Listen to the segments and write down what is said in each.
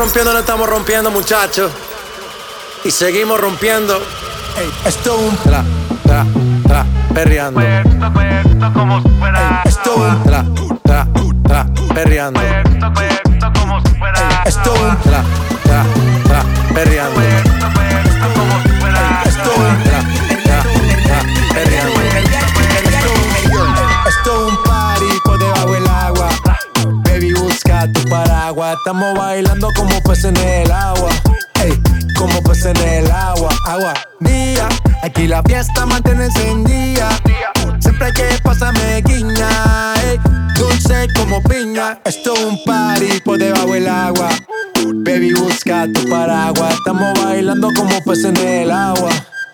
rompiendo, no estamos rompiendo, muchachos. Y seguimos rompiendo. Ey, esto es un Tra, tra, tra, perreando. Ey, esto es un Tra, tra, tra, perreando. Ey, esto es un Tra, tra, tra, perreando. Estamos bailando como peces en el agua. Ey, como peces en el agua. Agua, día. Aquí la fiesta mantiene encendida. Siempre que pasarme guiña. Ey, dulce como piña. Esto es un party por debajo del agua. Baby, busca tu paraguas. Estamos bailando como peces en el agua.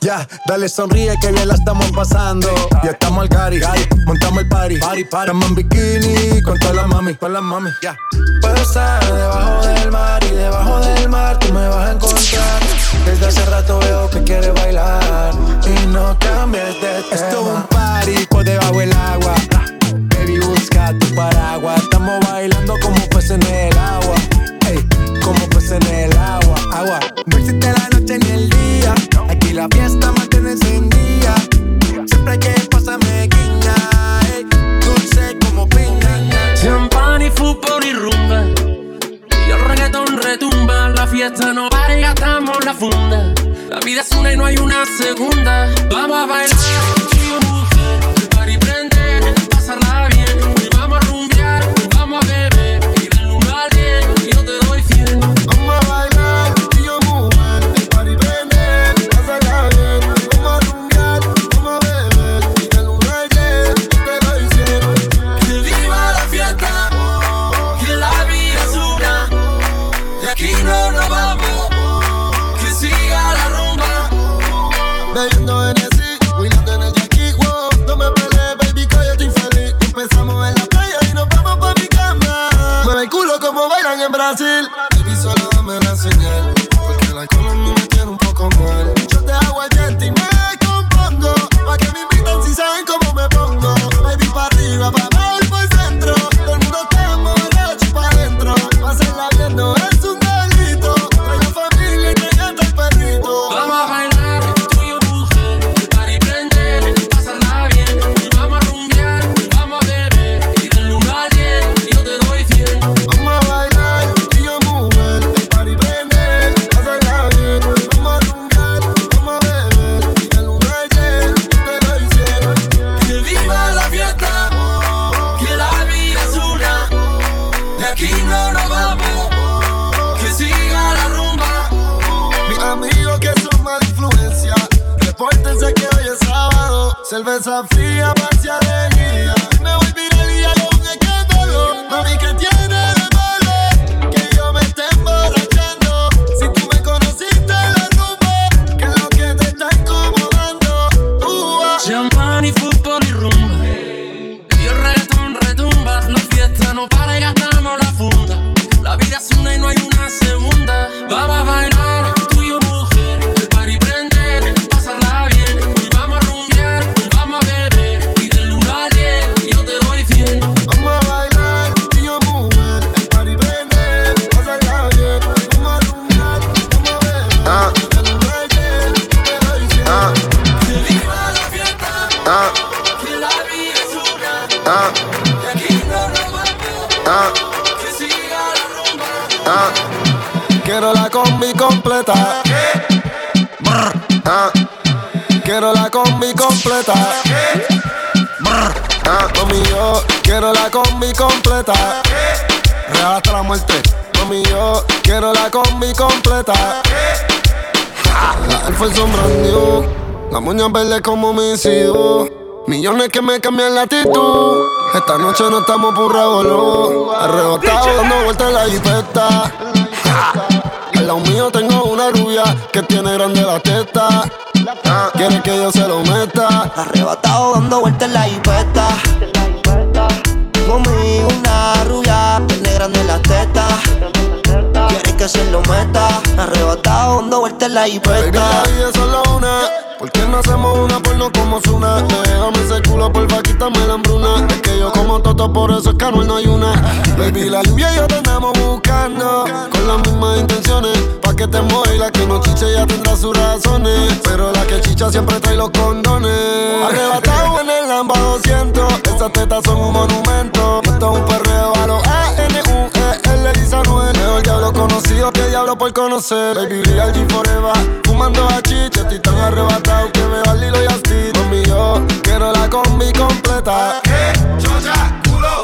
Ya, dale sonríe que bien la estamos pasando. Ya estamos al cari, montamos el party. party, party. Estamos en bikini con todas las mami, con las mami. Ya. Puedo estar debajo del mar y debajo del mar tú me vas a encontrar. Desde hace rato veo que quieres bailar y no cambies de tema. Esto es un party por debajo del agua. Baby, busca tu paraguas. Estamos bailando como peces en el agua. Ey, como peces en el agua. Agua. No existe la noche ni el día. La fiesta mantiene encendida. Siempre que pasarme guiña. Ey, dulce como piña. Champán y fútbol y rumba. Y el reggaetón retumba. La fiesta no para y gastamos la funda. La vida es una y no hay una segunda. Vamos a bailar, bailan en Brasil. Baby, solo dame la aquí no nos vamos, que siga la rumba. Mis amigos que son mala influencia, repórtense que hoy es sábado. Cerveza fría, alegría. Completa. Ah. Mami, yo quiero la combi completa. Real hasta la muerte. Mami, yo quiero la combi completa. La Force son brand new. La moña verde como mis hijos. Millones que me cambian la actitud. Esta noche no estamos por revolú. Arrebatado dando vueltas en la jipeta. Al lado mío tengo una rubia que tiene grande la testa. Quiere que yo se lo meta. Arrebatado dando vueltas en la hipeta. Conmigo una rubia, tiene grande la teta. Quiere que se lo meta. Arrebatado dando vueltas en la hipeta. ¿Por qué no hacemos una porno como Zuna? Déjame ese culo, porfa, quítame la hambruna. Es que yo como toto, por eso es que no hay una. Baby, la lluvia y yo te andamos buscando. Con las mismas intenciones. Pa' que te mueva la que no chiche ya tendrá sus razones. Pero la que chicha siempre trae los condones. Arrebatado en el Lamba 200. Esas tetas son un monumento. Esto es un perreo a los A-N-U-E-L, Lisa Noel. Mejor diablo conocido que diablo por conocer. Baby, real G forever. Fumando a chicha, estoy tan arrebatado que me va Lilo y Asti. Mami, yo quiero la combi completa.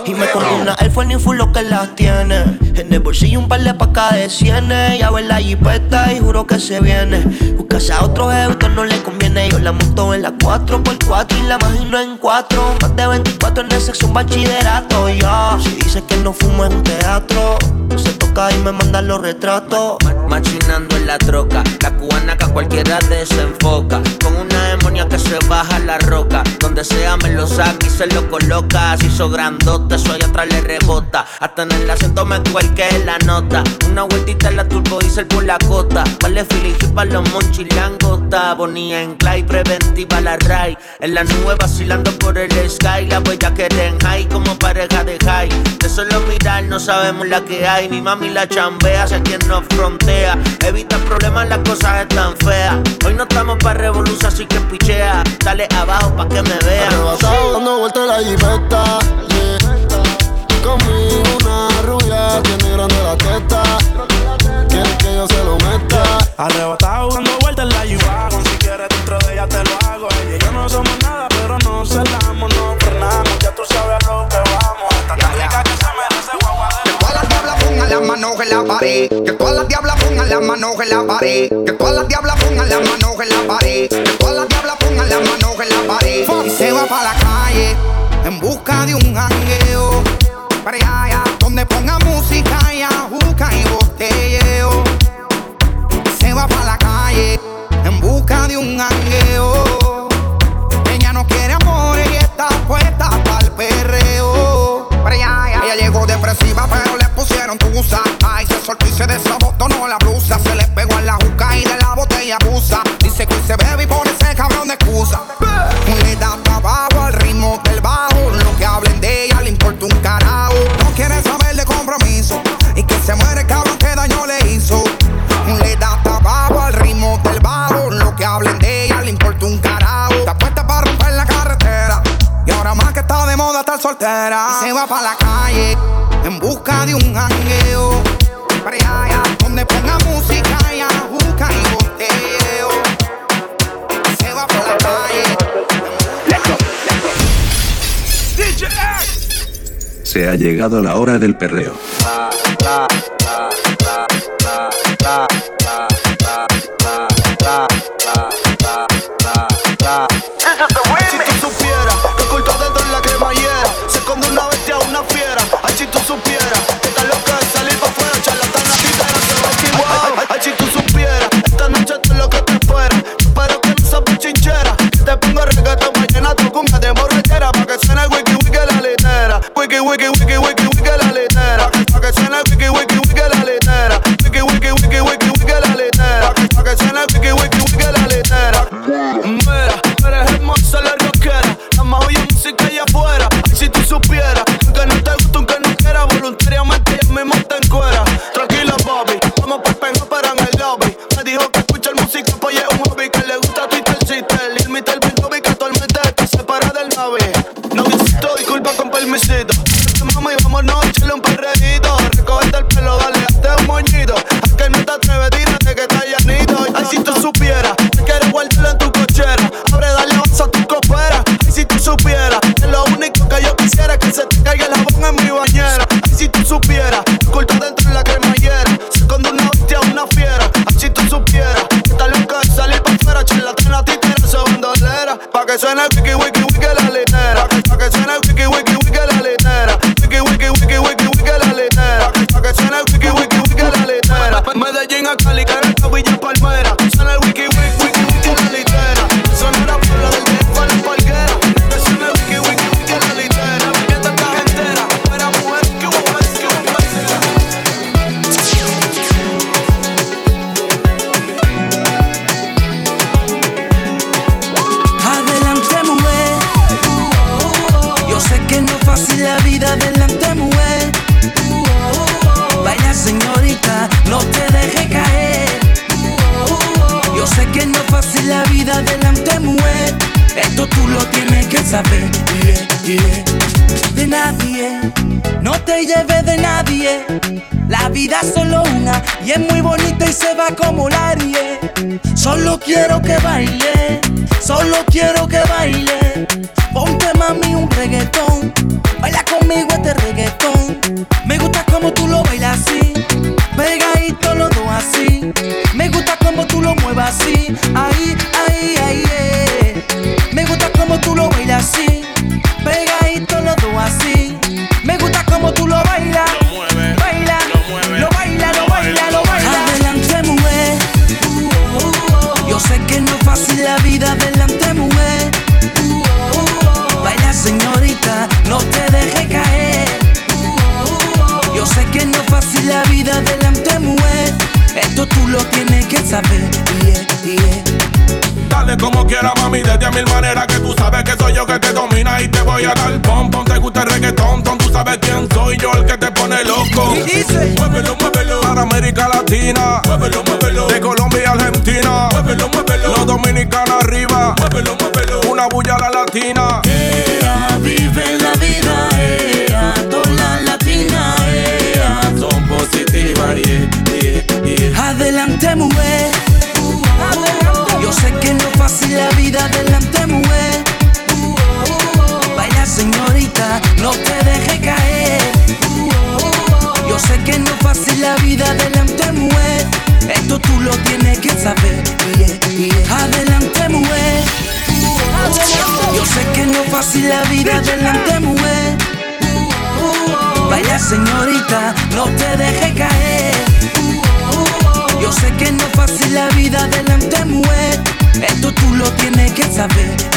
Y me compro una Air Force full lo que las tiene. En el bolsillo un par de pacas de cienes. Ya ver la jipeta y juro que se viene. Buscase a otros esto no le conviene. Yo la monto en la 4x4 y la imagino en 4. Más de 24 en el sexo, un bachillerato. Ya, si dice que no fumo en teatro, se toca y me manda los retratos. Machinando en la troca, la cubana que a cualquiera desenfoca. Con una demonia que se baja la roca. Donde sea me lo saca y se lo coloca. Así hizo grandote, soy atrás le rebota. Hasta en el acento me cuelque la nota. Una vueltita en la turbo el por la cota. Vale Filipe para los monchis langota. Bonía en clay, preventiva la ray. En la nube vacilando por el sky. La huella que den high como pareja de high. De solo mirar no sabemos la que hay. Mi mami la chambea, sé quien nos frontea. Evita problemas, las cosas están feas. Hoy no estamos para revolución, así que pichea. Dale abajo pa' que me vea. dando vueltas la body. Va para la calle en busca de un jangueo. Para allá, donde ponga música y busca y boteo. Se va para la calle. Se ha llegado la hora del perreo. wiki, te lleves de nadie. La vida solo una y es muy bonita y se va como la aire. Solo quiero que baile, solo quiero que baile. Ponte mami un reggaetón, baila conmigo este reggaetón. Me gusta como tú lo bailas así, pegadito los dos así. Me gusta como tú lo muevas así, ahí, ahí, ahí. Fácil la vida delante, mujer. Esto tú lo tienes que saber. Dale como quiera, mami, desde a mil maneras que tú sabes que soy yo que te domina y te voy a dar pom pom. Te gusta el reggaetón, tú sabes quién soy yo, el que te pone loco. Muévelo, muévelo. Para América Latina, muévelo, muévelo. De Colombia a Argentina, muévelo, muévelo. Los dominicanos arriba, muévelo, muévelo. Una bulla a la latina. Yo sé que no es fácil la vida adelante, mujer. Vaya señorita, no te deje caer. Yo sé que no es fácil la vida adelante, mujer. Esto tú lo tienes que saber. Adelante, mujer. Yo sé que no es fácil la vida adelante, mujer. Vaya señorita, no te deje caer. Sé que no es fácil la vida delante, mujer. Esto tú lo tienes que saber.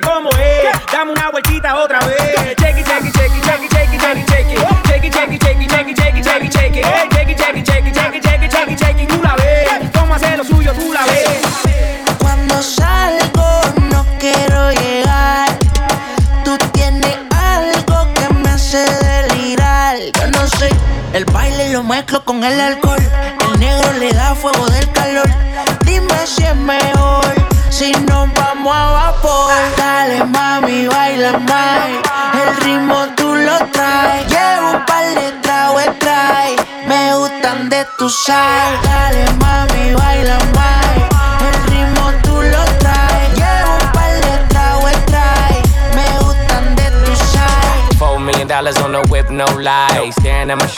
que como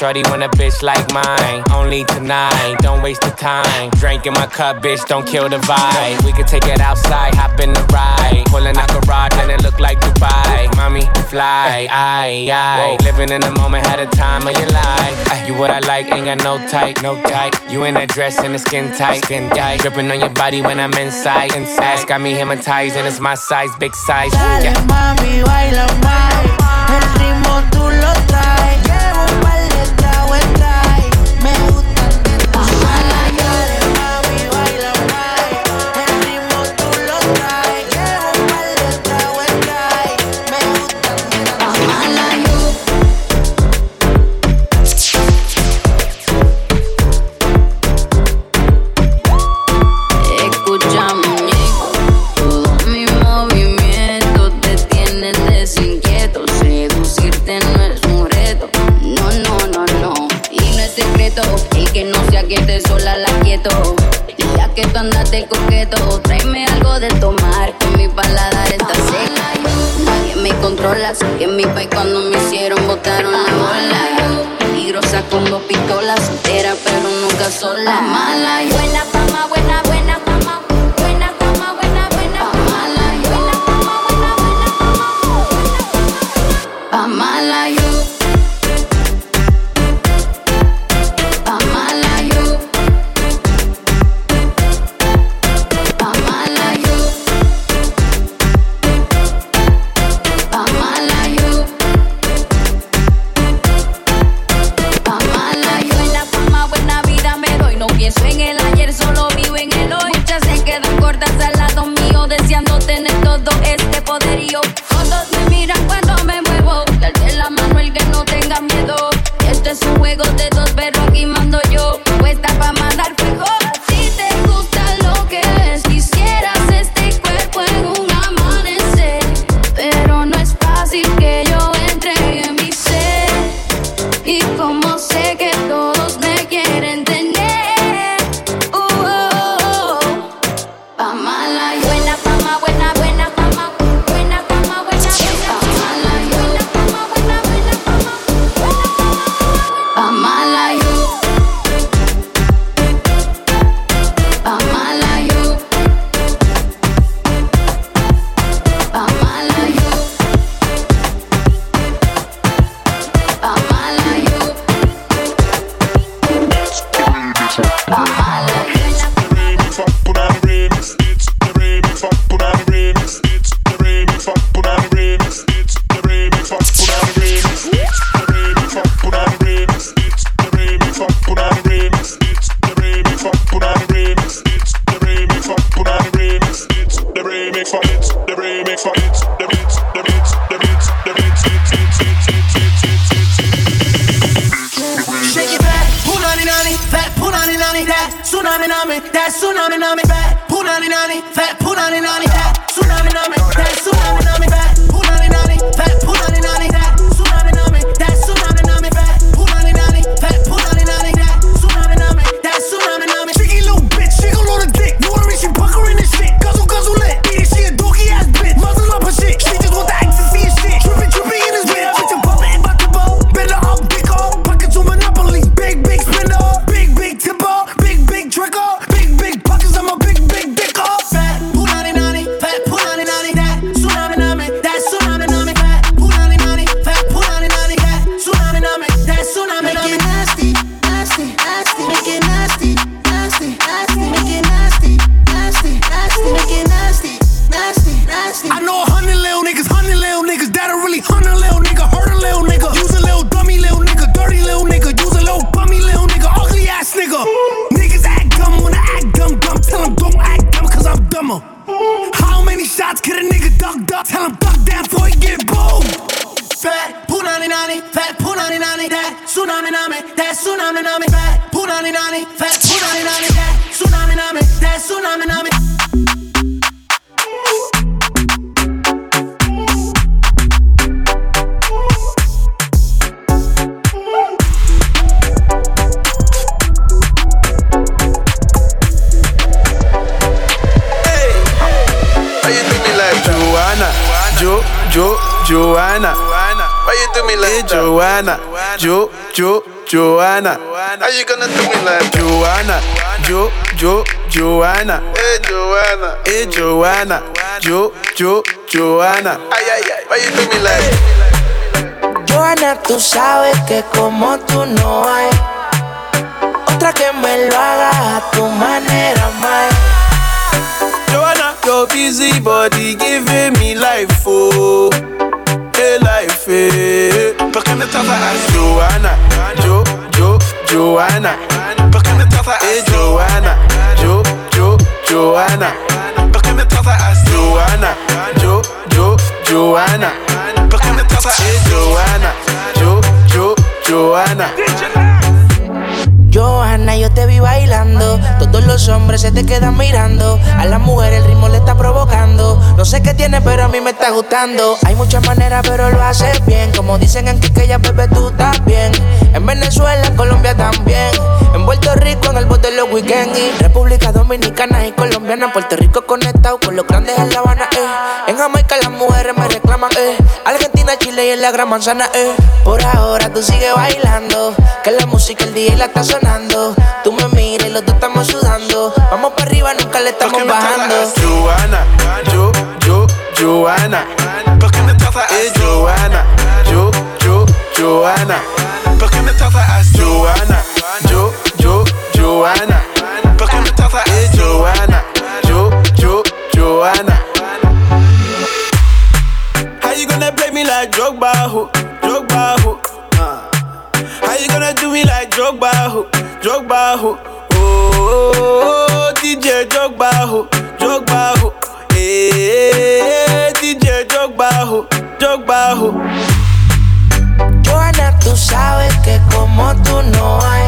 Shorty want a bitch like mine. Only tonight, don't waste the time. Drink in my cup, bitch, don't kill the vibe. We could take it outside, hop in the ride. Pulling out garage and it look like Dubai. Mommy, fly, I, I, Living in the moment, had a time of your life. You what I like, ain't got no type, no type. You in a dress and a skin tight, skin tight. Dripping on your body when I'm inside. Inside, got me hypnotized and it's my size, big size. Yeah. Dale, mami, baila más. El ritmo tú lo traes. ponte coqueto, tráeme algo de tomar, que mi paladar está seca. Nadie me controla, que en mi país cuando me hicieron botaron la bola. Peligrosa con dos pistolas, soltera pero nunca sola. Mala, yo en la fama She Joanna, Jo Jo Joanna. Johanna, yo te vi bailando. Todos los hombres se te quedan mirando. A la mujer el ritmo le está provocando. No sé qué tiene, pero a mí me está gustando. Hay muchas maneras, pero lo haces bien. Como dicen en Quiqueya, bebé, tú también. En Venezuela, en Colombia también. En Puerto Rico, en el bote de los weekends. Y República Dominicana y Colombiana. Puerto Rico conectado con los grandes en La Habana, eh. En Jamaica las mujeres me reclaman, eh. Argentina, Chile y en la Gran Manzana, eh. Por ahora tú sigues bailando. Que la música el día la está sonando. ganando. Tú me miras y los dos estamos sudando. Vamos para arriba, nunca le estamos bajando. Joana, yo, yo, ¿Por qué me tratas a Juana, Yo, yo, Juana, ¿Por qué me? Yo, yo, ¿Por qué me tratas a Juana, Yo, yo, Juana, How you gonna play me like Drogba, how you gonna do me like Drogba, ho, Drogba, ho? Oh, DJ Drogba, ho, Drogba, ho. Eh, DJ Drogba, ho, Drogba, ho. Joana, tú sabes que como tú no hay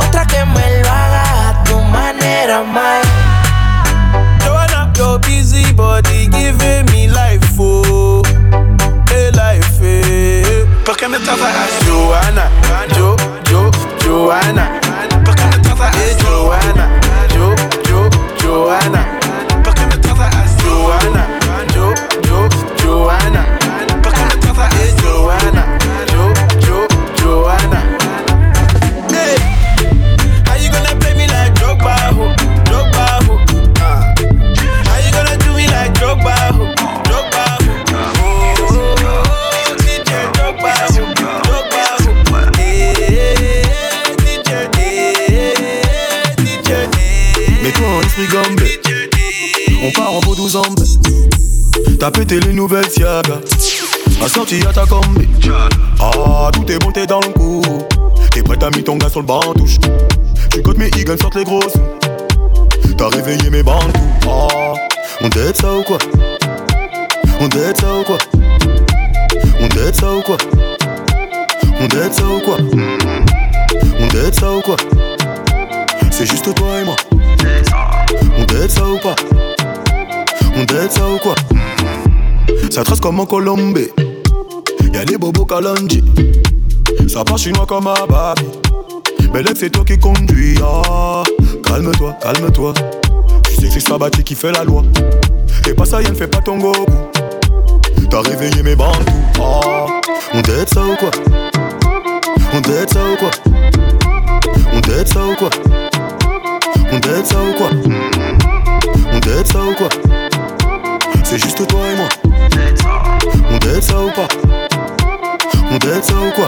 otra que me lo haga a tu manera, más. Joanna, your busy body giving me life, ¿Por qué me tratas así? Eh, Joana, Jo Jo Joana. ¿Por qué me tratas así? Eh, Joana, Jo Jo Joana. ¿Por qué me tratas así? Eh, Joana, Jo Jo Joana. on part en beau 12 ans. T'as pété les nouvelles Siaga. Ma sortie à ta combi. Ah, tout est bon, t'es dans le coup. T'es prêt à mis ton gars sur le touche Tu cotes mes Eagles, sortent les grosses. T'as réveillé mes bandes. Ah, on dette ça ou quoi? On dette ça ou quoi? On dette ça ou quoi? On dette ça ou quoi? On dette ça ou quoi? C'est juste toi et moi. On dette ça ou pas? On dead ça ou quoi? Ça trace comme en Colombe Y'a des bobos Kalonji Ça part chinois comme à Babi Mais l'ex c'est toi qui conduis ah. Calme-toi, calme-toi. Tu sais que c'est Sabati qui fait la loi. Et pas ça, ne fait pas ton goût T'as réveillé mes bandes ah. On dead ça ou quoi? On dead ça ou quoi? On dead ça ou quoi? On dead ça ou quoi? On dead ça ou quoi? C'est juste toi et moi. On t'aide ça ou pas? On t'aide ça ou quoi?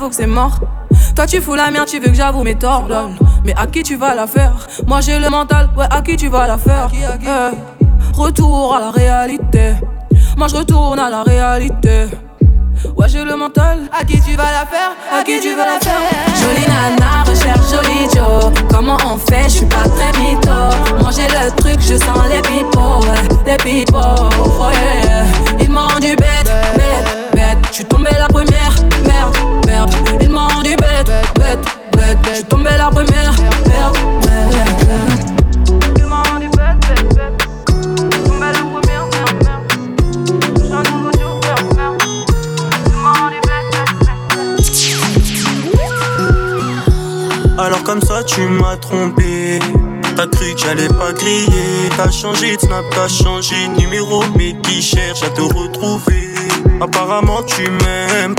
J'avoue que c'est mort. Toi tu fous la merde, tu veux que j'avoue mes torts. Mais à qui tu vas la faire? Moi j'ai le mental, ouais, à qui tu vas la faire? Eh, Retour à la réalité. Moi je retourne à la réalité. Ouais, j'ai le mental. À qui tu vas la faire? À qui tu vas la faire? Jolie nana, recherche joli Joe. Comment on fait? Je suis pas très mytho. J'ai le truc, je sens les people. Les people. Oh yeah. Ils m'ont rendu bête, bête, bête. Je suis tombé la première. Merde, merde. Ils m'ont rendu bête, bête, bête. Je suis tombé la première. Merde, merde. Alors comme ça tu m'as trompé T'as cru que j'allais pas griller T'as changé de snap, t'as changé de numéro Mais qui cherche à te retrouver? Apparemment tu m'aimes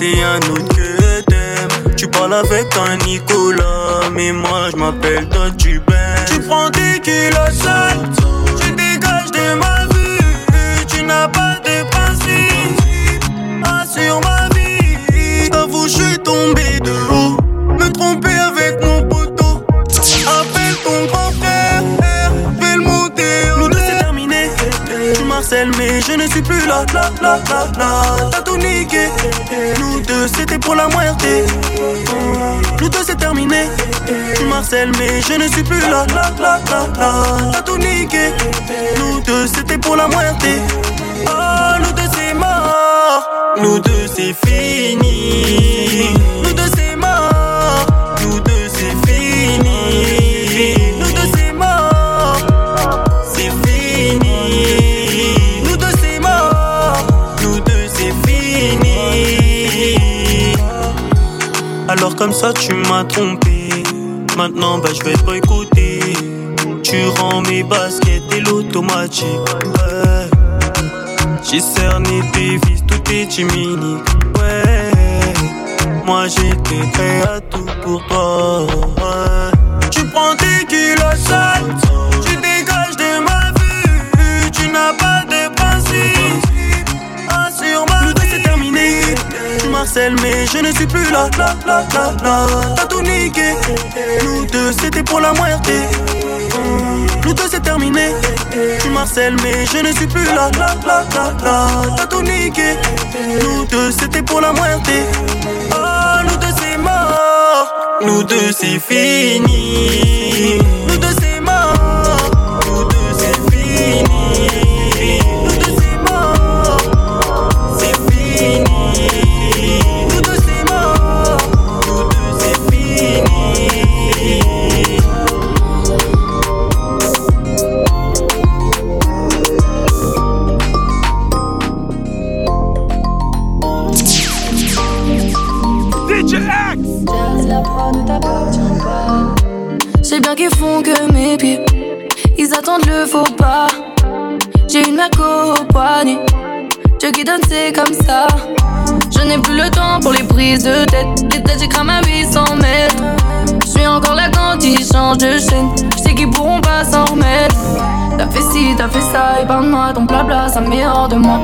C'est un autre que t'aimes. Tu parles avec un Nicolas Mais moi je m'appelle toi tu baimes Tu prends des kilos sales Tu dégages de ma vue. Tu n'as pas de principe Assure ma vie. J't'avoue je suis tombé Mais je ne suis plus là là là là là. T'as tout niqué. Nous deux c'était pour la moitié. Nous deux c'est terminé. Tu marcelles mais je ne suis plus là là là là là. T'as tout niqué. Nous deux c'était pour la moitié. Oh nous deux c'est mort. Nous deux c'est fini comme ça tu m'as trompé. Maintenant bah je vais te boycotter. Tu rends mes baskets et l'automatique. Ouais. J'ai cerné tes vis, tout est timide. Ouais. Moi j'étais prêt à tout pour toi. Ouais. Je ne suis plus là. Là là là là. T'as tout niqué. Nous deux c'était pour la moitié. Nous deux c'est terminé. Tu marcelles mais je ne suis plus là. Là là là là. T'as tout niqué. Nous deux c'était pour la moitié. Oh nous deux c'est mort. Nous deux c'est fini prises de tête. Têtes, j'écrame à 800 mètres. Je suis encore là quand ils changent de chaîne. Je sais qu'ils pourront pas s'en remettre. T'as fait ci, t'as fait ça, épargne-moi ton blabla, ça met hors de moi.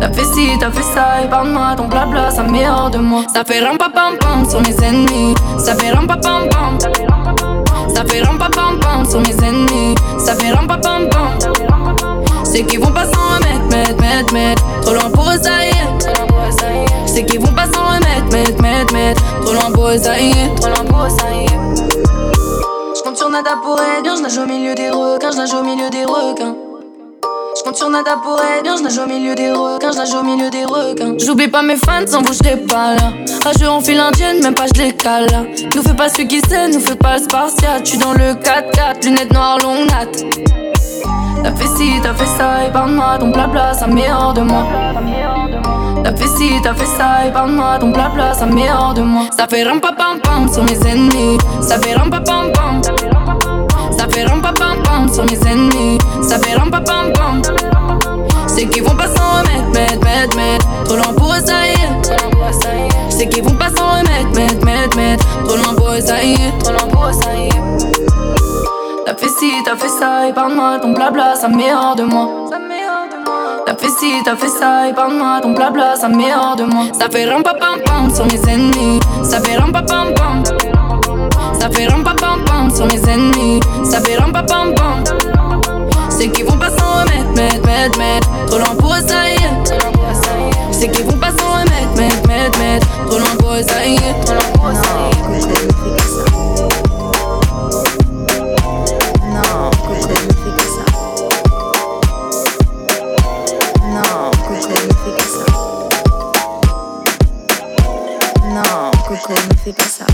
T'as fait ci, t'as fait ça, épargne-moi ton blabla, ça met hors de moi. Ça fait ram pam pam sur mes ennemis. Ça fait ram pam pam. Ça fait ram pam pam sur mes ennemis. Ça fait ram pam pam. C'est qu'ils vont pas s'en remettre, mettre, mettre, mettre. Trop loin pour eux, ça y est. S'en remettre, mettre, mettre, mettre. Trop loin pour est. Trop loin pour est. J'compte sur Nada pour être bien, j'nage au milieu des requins, j'nage au milieu des requins. J'compte sur Nada pour être bien, j'nage au milieu des requins, j'nage au milieu des requins. J'oublie pas mes fans, sans vous j'serais pas là. Rageux en file indienne, même pas cale là. Nous fais pas celui qui sait, nous fais pas le spartiate. J'suis dans le 4-4, lunettes noires, longue natte. T'as fait ci, t'as fait ça, et parle-moi ton blabla, ça m'est hors de moi. T'as fait ci, t'as fait ça, et parle-moi ton blabla, ça m'est hors de moi. Ça fait rampa pam pam sur mes ennemis, ça fait rampa pam pam. Ça fait rampa pam pam sur mes ennemis, ça fait rampa pam pam. C'est qu'ils vont pas s'en remettre, mettre, mettre, mettre. Trop lent pour essayer. C'est qu'ils vont pas s'en remettre, mettre, mettre, mettre. Trop pour essayer. Trop lent pour essayer. T'as fait ci, t'as fait ça, et parle-moi ton blabla, ça met hors de moi. T'as fait ci, t'as fait ça, et parle-moi ton blabla, ça met hors de moi. Ça fait rampa pam pam sur mes ennemis, ça fait rampa pam pam. Ça fait rampa pam pam sur mes ennemis, ça fait rampa pam pam. C'est qu'ils vont pas s'en remettre, mettre, mettre, mettre. Trop loin pour eux. C'est qu'ils vont pas s'en remettre, mettre, mettre, mettre. Trop loin pour eux, ça y est. fui passar.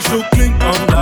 special clink. I'm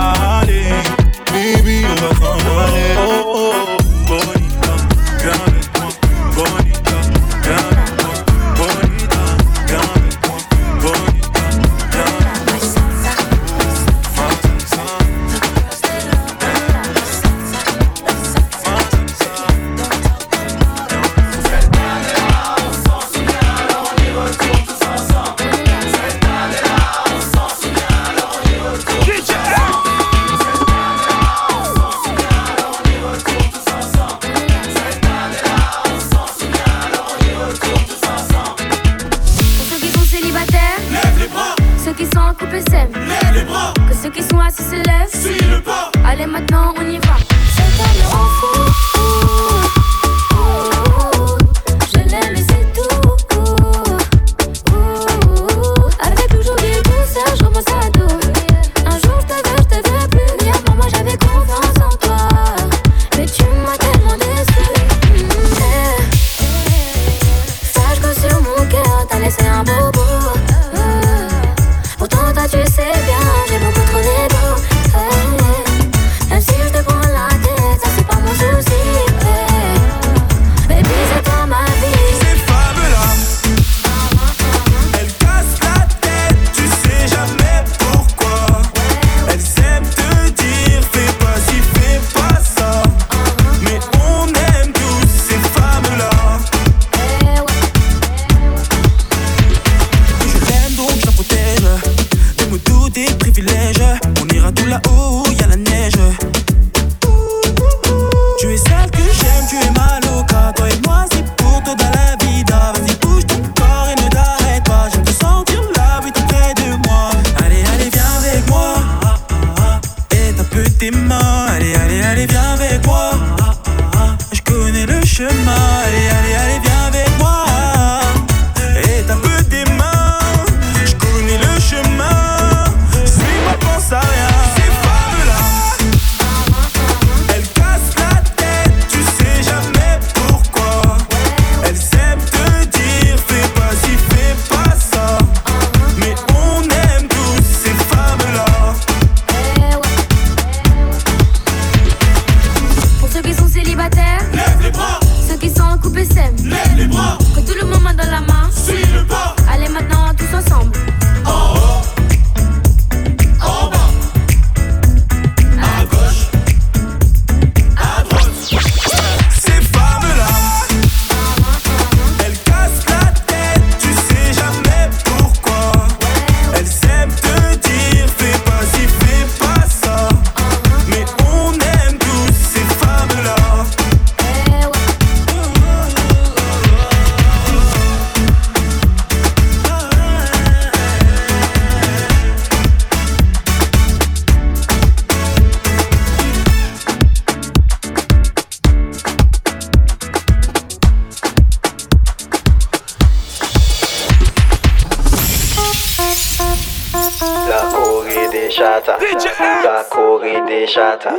des chatas.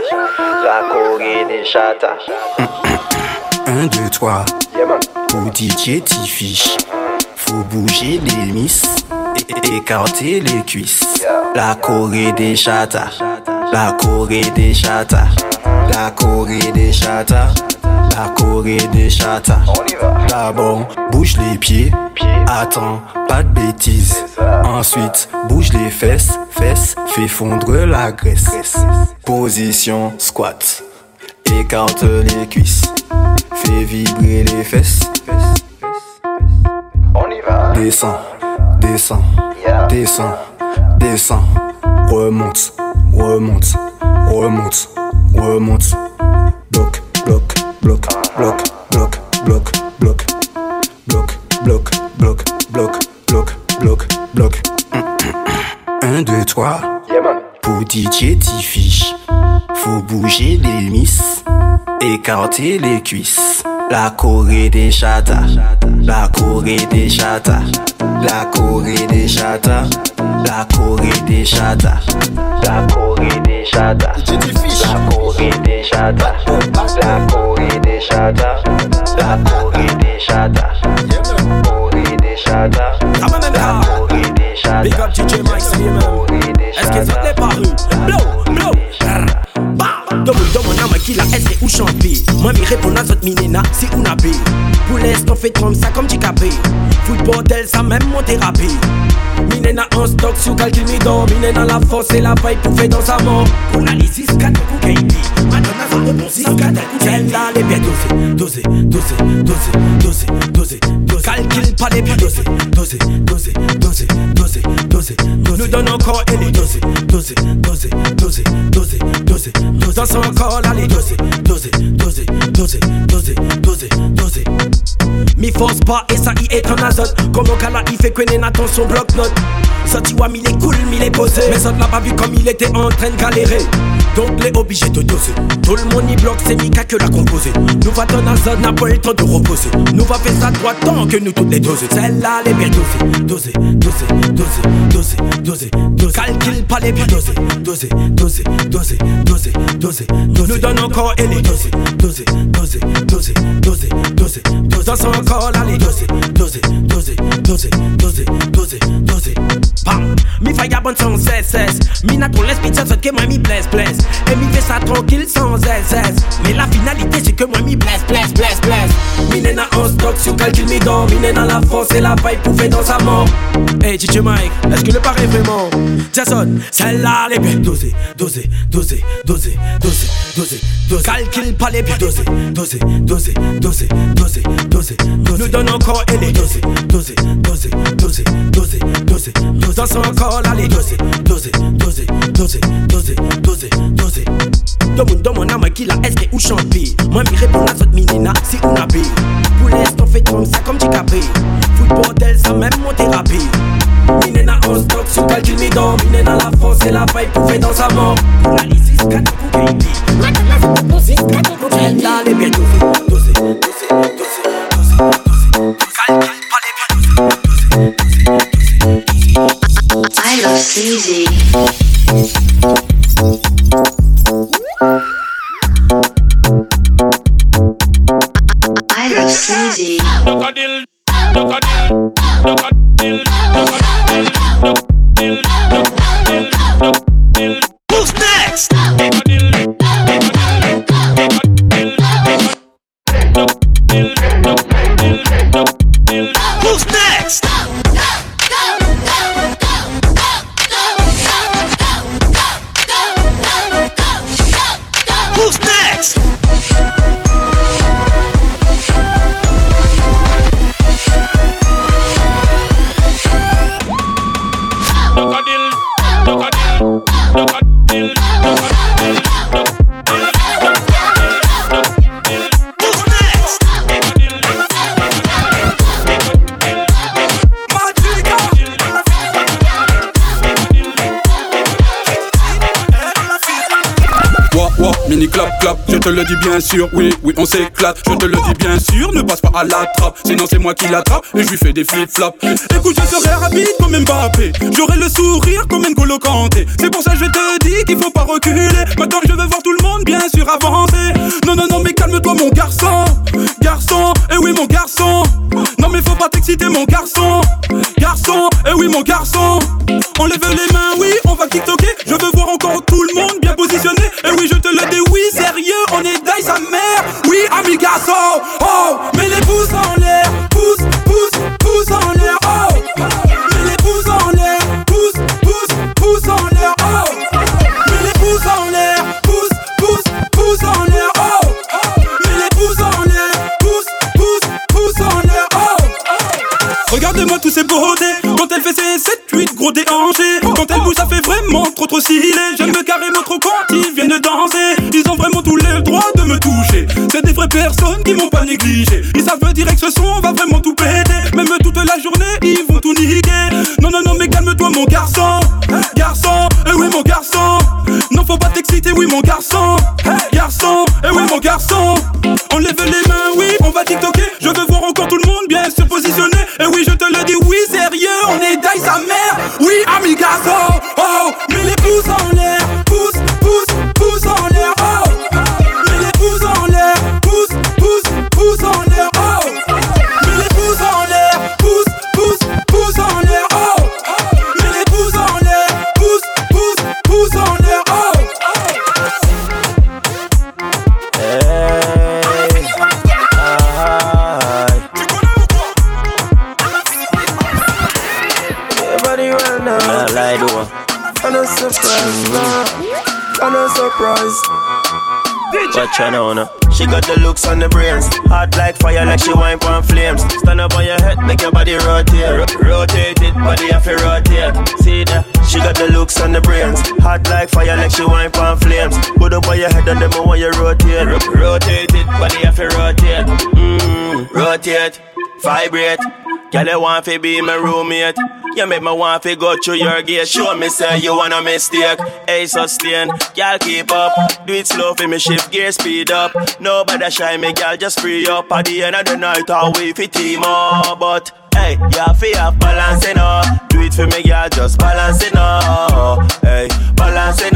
La Corée des chatas. 1, 2, 3. Pour DJ T-Fish. Faut bouger les miss et écarter les cuisses. La Corée des chatas. La Corée des chatas. La Corée des chatas. La Corée des chatas. D'abord, bouge les pieds. Attends, pas de bêtises. Ensuite, bouge les fesses. Fesses, fais fondre la graisse. Position squat. Écarte les cuisses. Fais vibrer les fesses. Descends, descends, descends, descends. Remonte, remonte, remonte, remonte. Bloc, bloc, bloc, bloc, bloc, bloc, bloc. Bloc, bloc, bloc, bloc, bloc, bloc, bloc. 1, 2, 3. Pour DJ T-Fish. Faut bouger les miss. Écarter les cuisses. La Corée des chatas. La Corée des chatas. La Corée des chatas. La Corée des chatas. La Corée des chatas. La Corée des chatas. La Corée des chatas. La Corée des chatas. Corée des chatas. La Corée des chatas. Big up DJ Mike. Est-ce que ça t'est paru? Blow, blow. Bah, demande à moi qui la est ou chanter. Moi, mi répond à cette minena, si on a Pour l'instant, fait comme ça comme capé. Foot bordel, ça même mon thérapie. Minena en stock, sous calcul mi don. Minena la force et la faille pour faire dans sa mort. On a les 6 4 coups KP. Madonna, ça rebond 6 4 coups Celle-là, les pieds dosés, dosés, dosés, dosés, dosés, dosés, dosés. Calcule pas les dosés, dosés. Nous donne encore et les. Dans son corps là, les dosés, dosés, dosés, dosés, dosés, dosés, dosés. Mi force pas et ça y est en azote. Comment Kala il fait Nathan son bloc-note. Sorti Wam il est cool, il est posé. Mais autres l'a pas vu comme il était en train de galérer. Donc les obligé de doser. Tout le monde y bloque, c'est Mika que l'a composé. Nous va dans la zone, n'a pas le temps de reposer. Nous va faire ça droit tant que nous toutes les doses. Celle-là, les bien dosées. Doser, doser, doser, doser, doser, doser. Calcule pas les bien dosés. Doser, doser, doser, doser, doser, doser. Nous donne encore et les doser, doser, doser, doser, doser, doser, doser. Dans son corps, là, les doser, doser, doser, doser, doser, doser, doser. Bam, mi faya bon sans cesse, Mi n'a trop l'esprit, ça que moi mi blesse, blesse. Et mi fait ça tranquille sans zèze, Mais la finalité c'est que moi mi blesse, blesse, blesse, blesse. Mi n'est en stock sur calcul mi dans. Mi n'est dans la force et la paille pouvait dans sa mort. Hey DJ Mike, est-ce que le paraît vraiment? Jason, celle-là les bien dosé, dosé, dosé, dosé, dosé, dosé. Calcule pas les dosé. Nous donne encore et les dosé, dosé, dosé. Dans son corps là les dosé, dosé, dosé, dosé, dosé, dosé, dosé. Demande, demande à moi qui la est ou champi. Moi, mi réponds à cette minina si on a Pour l'instant, fait comme ça comme capé. Bordel, ça même mon thérapie. Miné na sous dans la France et la faille pouvait dans sa mort oui oui on s'éclate, je te le dis bien sûr, ne passe pas à la trappe, sinon c'est moi qui l'attrape et je lui fais des flip flops. Écoute, je serai rapide comme Mbappé, j'aurai le sourire comme N'Golo Kanté. C'est pour ça que je te dis qu'il faut pas reculer. Maintenant je veux voir tout le monde bien sûr avancer. Non non non mais calme-toi mon garçon, garçon, eh oui mon garçon. Non mais faut pas t'exciter mon garçon, garçon, eh oui mon garçon. On les oui, She got the looks on the brains. Hot like fire, like she wine on flames. Stand up on your head, make your body rotate. Ro- rotate it, body have to rotate. See that? She got the looks on the brains. Hot like fire, like she wine on flames. Put up on your head and them want you rotate. Ro- rotate it, body have to rotate. Mmm, rotate. vibrate. Girl, you want to be my roommate. You make me want to go through your gate. Show me, say you want a mistake. Hey, sustain. Girl, keep up. Do it slow for me, shift gear, speed up. Nobody shy me, girl, just free up. At the end of the night, I'll wait for team up. But Hey, to have balance, you know. Do it for me, girl, just balance, you know. Hey, balance, you.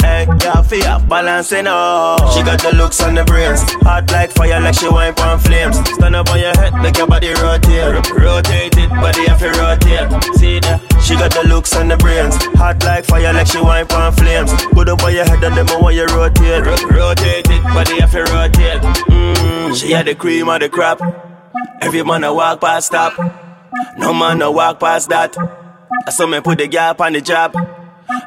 Hey, have to have balance, you. She got the looks and the brains. Hot like fire, like she wine on flames. Stand up on your head, make your body rotate. Rotate it, body have to rotate. See that? She got the looks and the brains. Hot like fire, like she wine on flames. Put up on your head and them want you rotate. rotate it, body have to rotate. Mmm, she had the cream of the crap. Every man a walk past stop. No man no walk past that. I saw me put the gap on the job.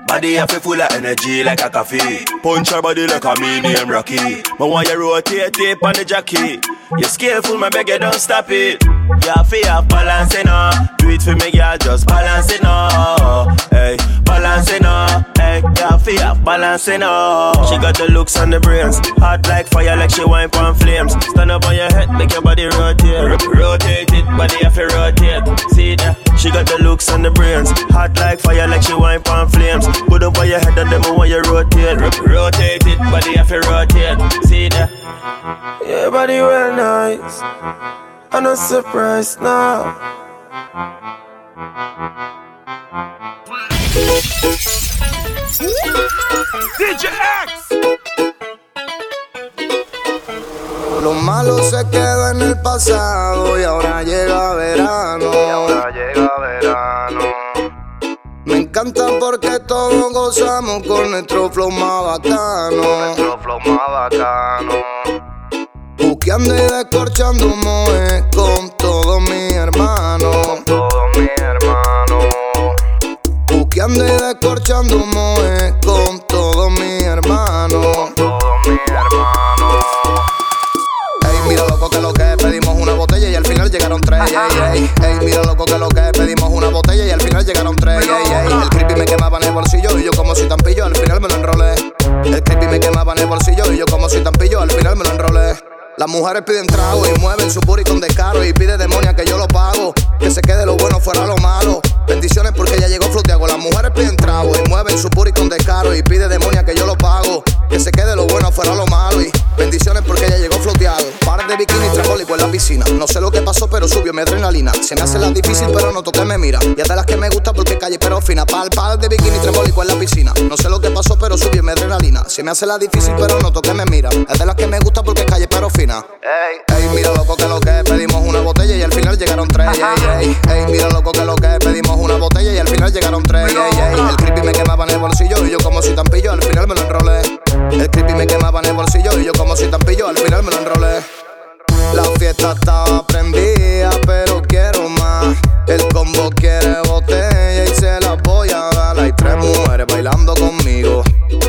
Body have full of energy like a coffee. Punch her body like a medium Rocky. But when you rotate tape on the jockey, you skillful, my beg you don't stop it. Have to have balance, know. Do it for me, girl, just balance, know. Hey, balance, know. Hey, have to have balance, know. She got the looks and the brains. Hot like fire, like she wine on flames. Stand up on your head, make your body rotate. Rotate it, body have to rotate. See that? She got the looks and the brains. Hot like fire, like she wine on flames. Put up on your head and them want you rotate. Rotate it, body have to rotate. See that? Yeah, body well nice. I'm not surprised now. DJ X. Lo malo se quedó en el pasado y ahora llega verano. Y ahora llega verano. Me encanta porque todos gozamos con nuestro flow más bacano. Nuestro flow más bacano. Buqueando y descorchando moe con todos mis hermanos. Con todos mis hermanos. Buqueando y descorchando moe con. Con todos mis hermanos. Final llegaron tres. Ey, ey, ey, mira loco que lo que es, pedimos una botella y al final llegaron tres. Ey, ey, el creepy me quemaba en el bolsillo y yo como si tan pillo, al final me lo enrolé. El creepy me quemaba en el bolsillo y yo como si tan pillo, al final me lo enrolé. Las mujeres piden trago y mueven su booty con descaro y pide demonia que yo lo pago. Que se quede lo bueno fuera lo malo. Bendiciones porque ya llegó floteago. Las mujeres piden trago y mueven su booty con descaro y pide demonia que yo lo pago. Que se quede lo bueno fuera lo malo y bendiciones porque ya llegó floteado. Par de bikini trabólico en la piscina. No sé lo que pasó, pero subió mi adrenalina. Se me hace la difícil, pero no toque me mira. Y de las que me gusta porque calle pero fina. Par, par de bikini trabólico en la piscina. No sé lo que pasó, pero subió mi adrenalina. Se me hace la difícil, pero no toque me mira. Es de las que me gusta porque calle pero fina. Ey, ey, mira loco que lo que pedimos una botella y al final llegaron tres. Ey, ey, mira loco que lo que pedimos una botella y al final llegaron tres. El creepy me quemaba en el bolsillo y yo como si tan pillo, al final me lo enrolé. El creepy me quemaba en el bolsillo y yo como si tan pillo, al final me lo enrolé. La fiesta estaba prendida, pero quiero más. El combo quiere botella y se la voy a dar. Hay tres mujeres bailando conmigo.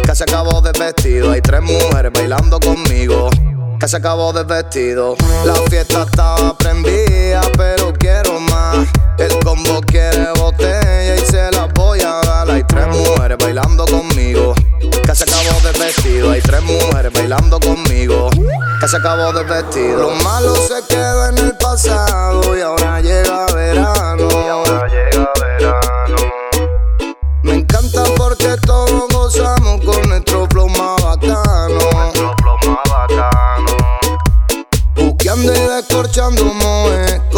Que se acabó de vestido. Hay tres mujeres bailando conmigo. Que se acabó de vestido. La fiesta estaba prendida, pero quiero más. El combo quiere botella y se la voy a dar. Hay tres mujeres bailando conmigo. Que se acabó de vestido. Hay tres mujeres bailando conmigo. Que se acabó de vestido. Lo malo se quedó en el pasado y ahora llega verano. Y ahora llega verano. Me encanta porque todos escorchando moe.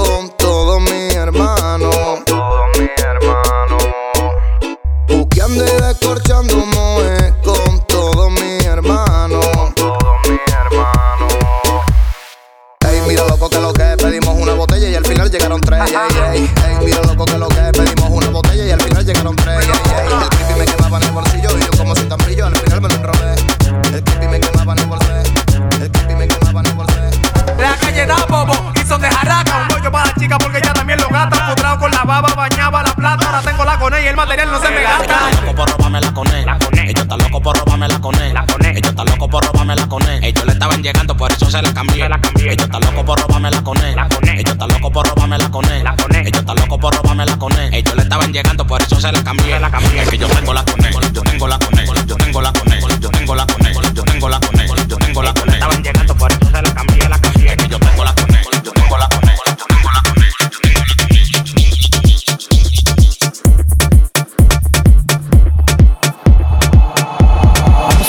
se la cambié. Ellos están locos por robarme la coné. Ellos están locos por robarme la coné. Ellos están locos por robarme la coné. Ellos le estaban llegando, por eso se la cambié. Es que yo tengo la coné. Yo tengo la coné. Yo tengo la coné. Yo tengo la coné. Yo tengo la coné. Yo tengo la coné. Estaban llegando, por eso se la cambié. La cambié. Es que yo tengo la coné. Yo tengo la coné. Yo tengo la coné.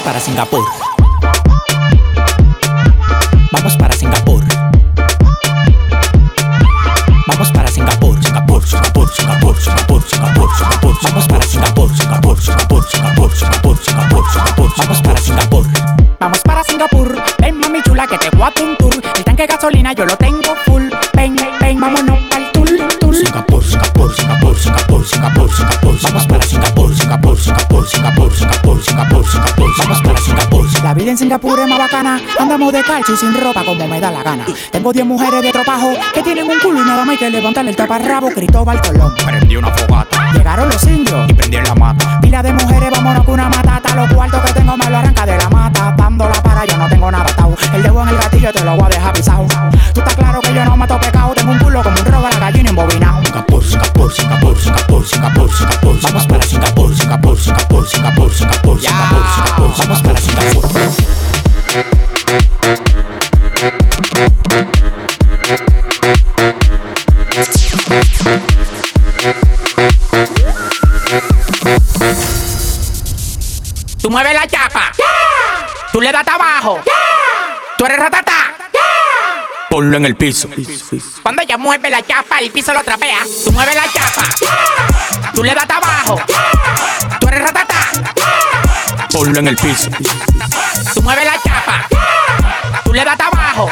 Para Singapur. Singapur es más bacana. Andamos de calcio y sin ropa como me da la gana. Tengo 10 mujeres de tropajo que tienen un culo y nada más hay que levantarle el taparrabo. Cristóbal Colón. Prendí una fogata Llegaron los indios. y prendí en la mata. Pila de mujeres, vámonos con una matata. Los cuartos que tengo me lo arranca de la mata. Dándola para, yo no tengo nada atado. El dedo en el gatillo te lo voy a Ponlo en el piso. Cuando ella mueve la chapa, el piso lo trapea. Tú mueves la chapa. Tú le das abajo. Tú eres ratata. Ponlo en el piso. Tú mueves la chapa. Tú le das abajo.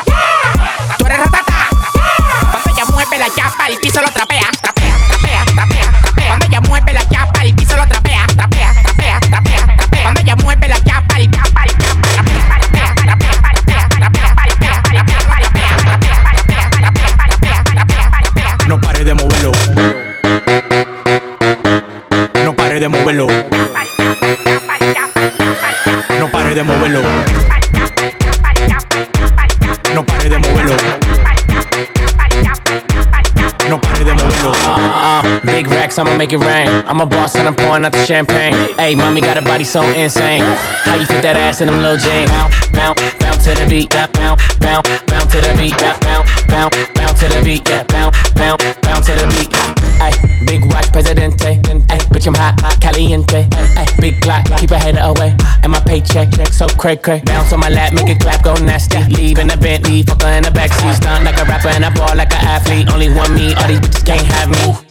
No pare de moverlo. No pare de moverlo. No pare de moverlo. No pare de moverlo. No pare de moverlo. Uh, big racks, I'ma make it rain. I'm a boss and I'm pouring out the champagne. Hey, mommy got a body so insane. How you fit that ass in them little jeans? Bounce, bounce, bounce to the beat. Bounce, bounce, bounce to the beat. Bounce, bounce, bounce to the beat. Yeah, bounce, bounce, bounce to the beat. Ay, big watch, presidente. Ay, bitch, I'm hot, caliente. Ay, big clock, keep a head away. And my paycheck, so cray cray. Bounce on my lap, make it clap, go nasty. Leave in the Bentley, fuck her in the backseat. Stunned like a rapper and I ball like an athlete. Only one me, all these bitches can't have me.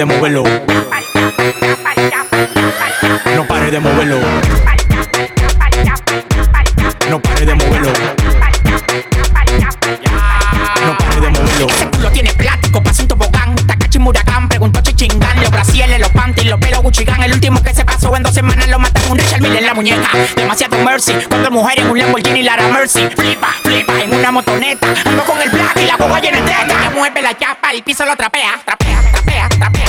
de moverlo. No pare de moverlo. No pare de moverlo. No pare de moverlo. Lo tiene plástico, pasa un tobogán. Takachi Murakam, preguntó Chichingán. Los brasieles, los panties, los pelos Guccigan. El último que se pasó en dos semanas lo matan un Richard Mille en la muñeca. Demasiado mercy. Cuatro mujeres en un Lamborghini Lara Mercy. Flipa, flipa en una motoneta. Ando con el black y la boba llena de teca. Ella mueve la chapa, el piso lo. Trapea, trapea, trapea, trapea.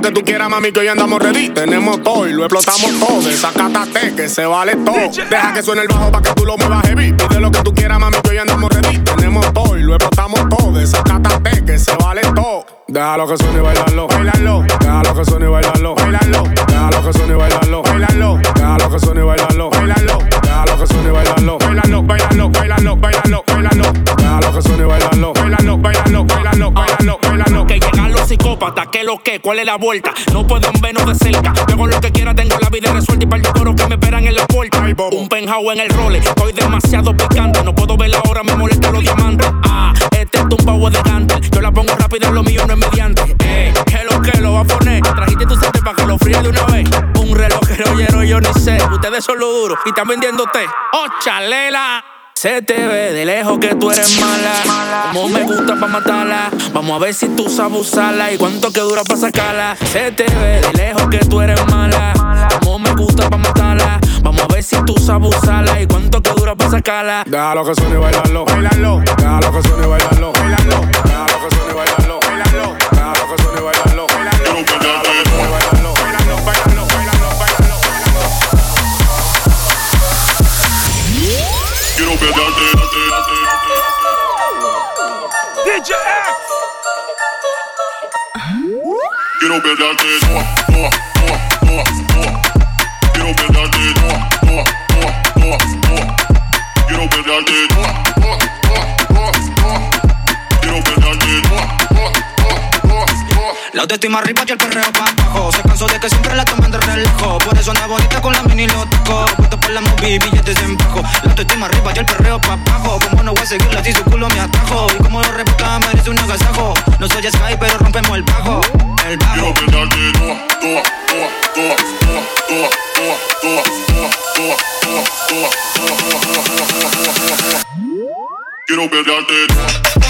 Lo que tú quieras, mami, que hoy andamos ready. Tenemos todo y lo explotamos todo. Desacátate, que se vale todo. Deja que suene el bajo pa' que tú lo muevas heavy. Pide lo que tú quieras, mami, que hoy andamos ready. Tenemos todo y lo explotamos todo. Desacátate, que se vale todo. Déjalo que suene y bailarlo, bailarlo. Déjalo que suene y bailarlo, bailarlo. Déjalo que suene y bailarlo, bailarlo. Déjalo que suene y bailarlo, bailarlo. Déjalo que suene y bailarlo, bailarlo, bailarlo, bailarlo, bailarlo, bailarlo. Déjalo que suene y bailarlo, bailarlo, bailarlo, bailarlo, bailarlo, bailarlo. Que llegan los psicópatas, que lo que, cuál es la vuelta. No pueden vernos de cerca. Yo hago lo que quiera, tengo la vida resuelta y par de coros que me esperan en la puerta. Un penthouse en el role, estoy demasiado picante. No puedo ver la hora, me molesta los diamantes. Ah, este es un pavo de gante. Yo la pongo rápido, lo mío no es mediante. Eh, que lo que lo va a poner. Trajiste tu sete para que lo fríe de una vez. Un reloj que oyeron yo ni sé. Ustedes son lo duro y están vendiendo té. Oh, chalela. Se te ve de lejos que tú eres mala. Como me gusta pa' matarla. Vamos a ver si tú sabes usarla y cuánto que dura pa' sacarla. Se te ve de lejos que tú eres mala. Como me gusta pa' matarla. Vamos a ver si tú sabes usarla y cuánto que dura pa' sacarla. Déjalo que suene y bailalo. Bailalo. Déjalo que suene y bailalo. Bailalo. better than oh. La autoestima arriba y el perreo pa' abajo. Se cansó de que siempre la toman de relajo. Por eso anda bonita con la mini lo toco. Puesto por la movie, billetes en bajo. La autoestima arriba y el perreo pa' abajo. Como no voy a seguirla si su culo me atajo. Y como lo rebota merece un agasajo. No soy Sky, pero rompemos el bajo. El bajo. Quiero. Oh, oh, oh, oh, oh, oh, oh, oh, oh, oh, oh, oh, oh, oh. Quiero pegarte. Toda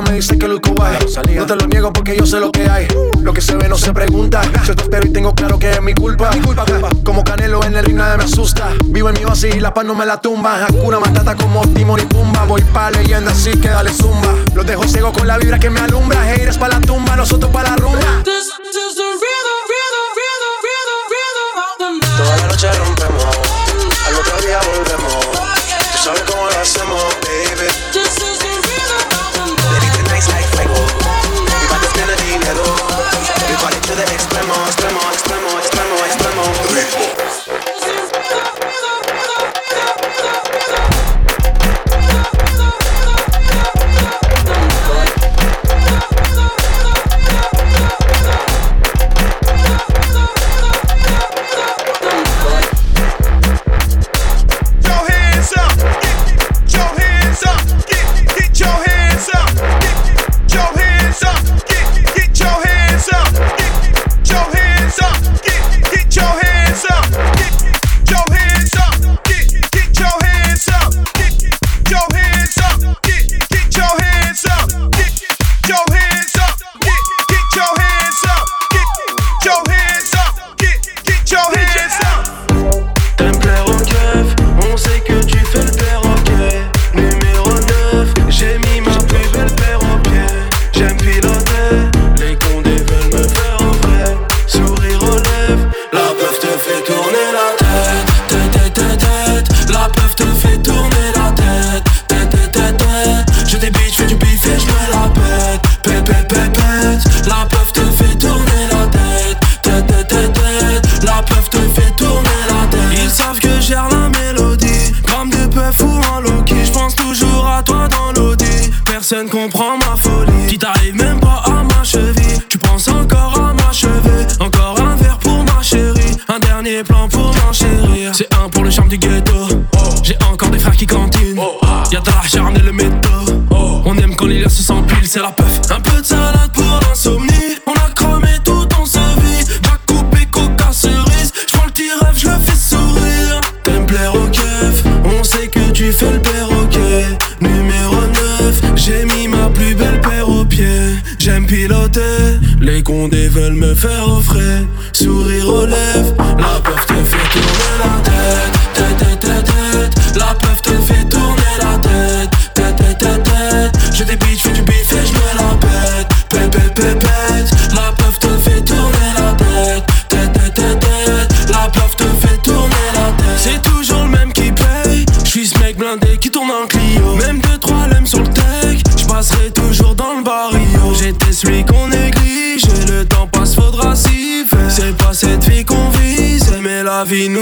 Me dice que luzco guay. No te lo niego porque yo sé lo que hay. Lo que se ve no se pregunta. Yo te espero y tengo claro que es mi culpa. Mi culpa, culpa. Como Canelo en el ring nadie me asusta. Vivo en mi oasis y la paz no me la tumba. Hakuna Matata como Timon y Pumba. Voy pa' leyenda así que dale zumba. Los dejo ciego con la vibra que me alumbra. Haters pa' la tumba, nosotros pa' la rumba.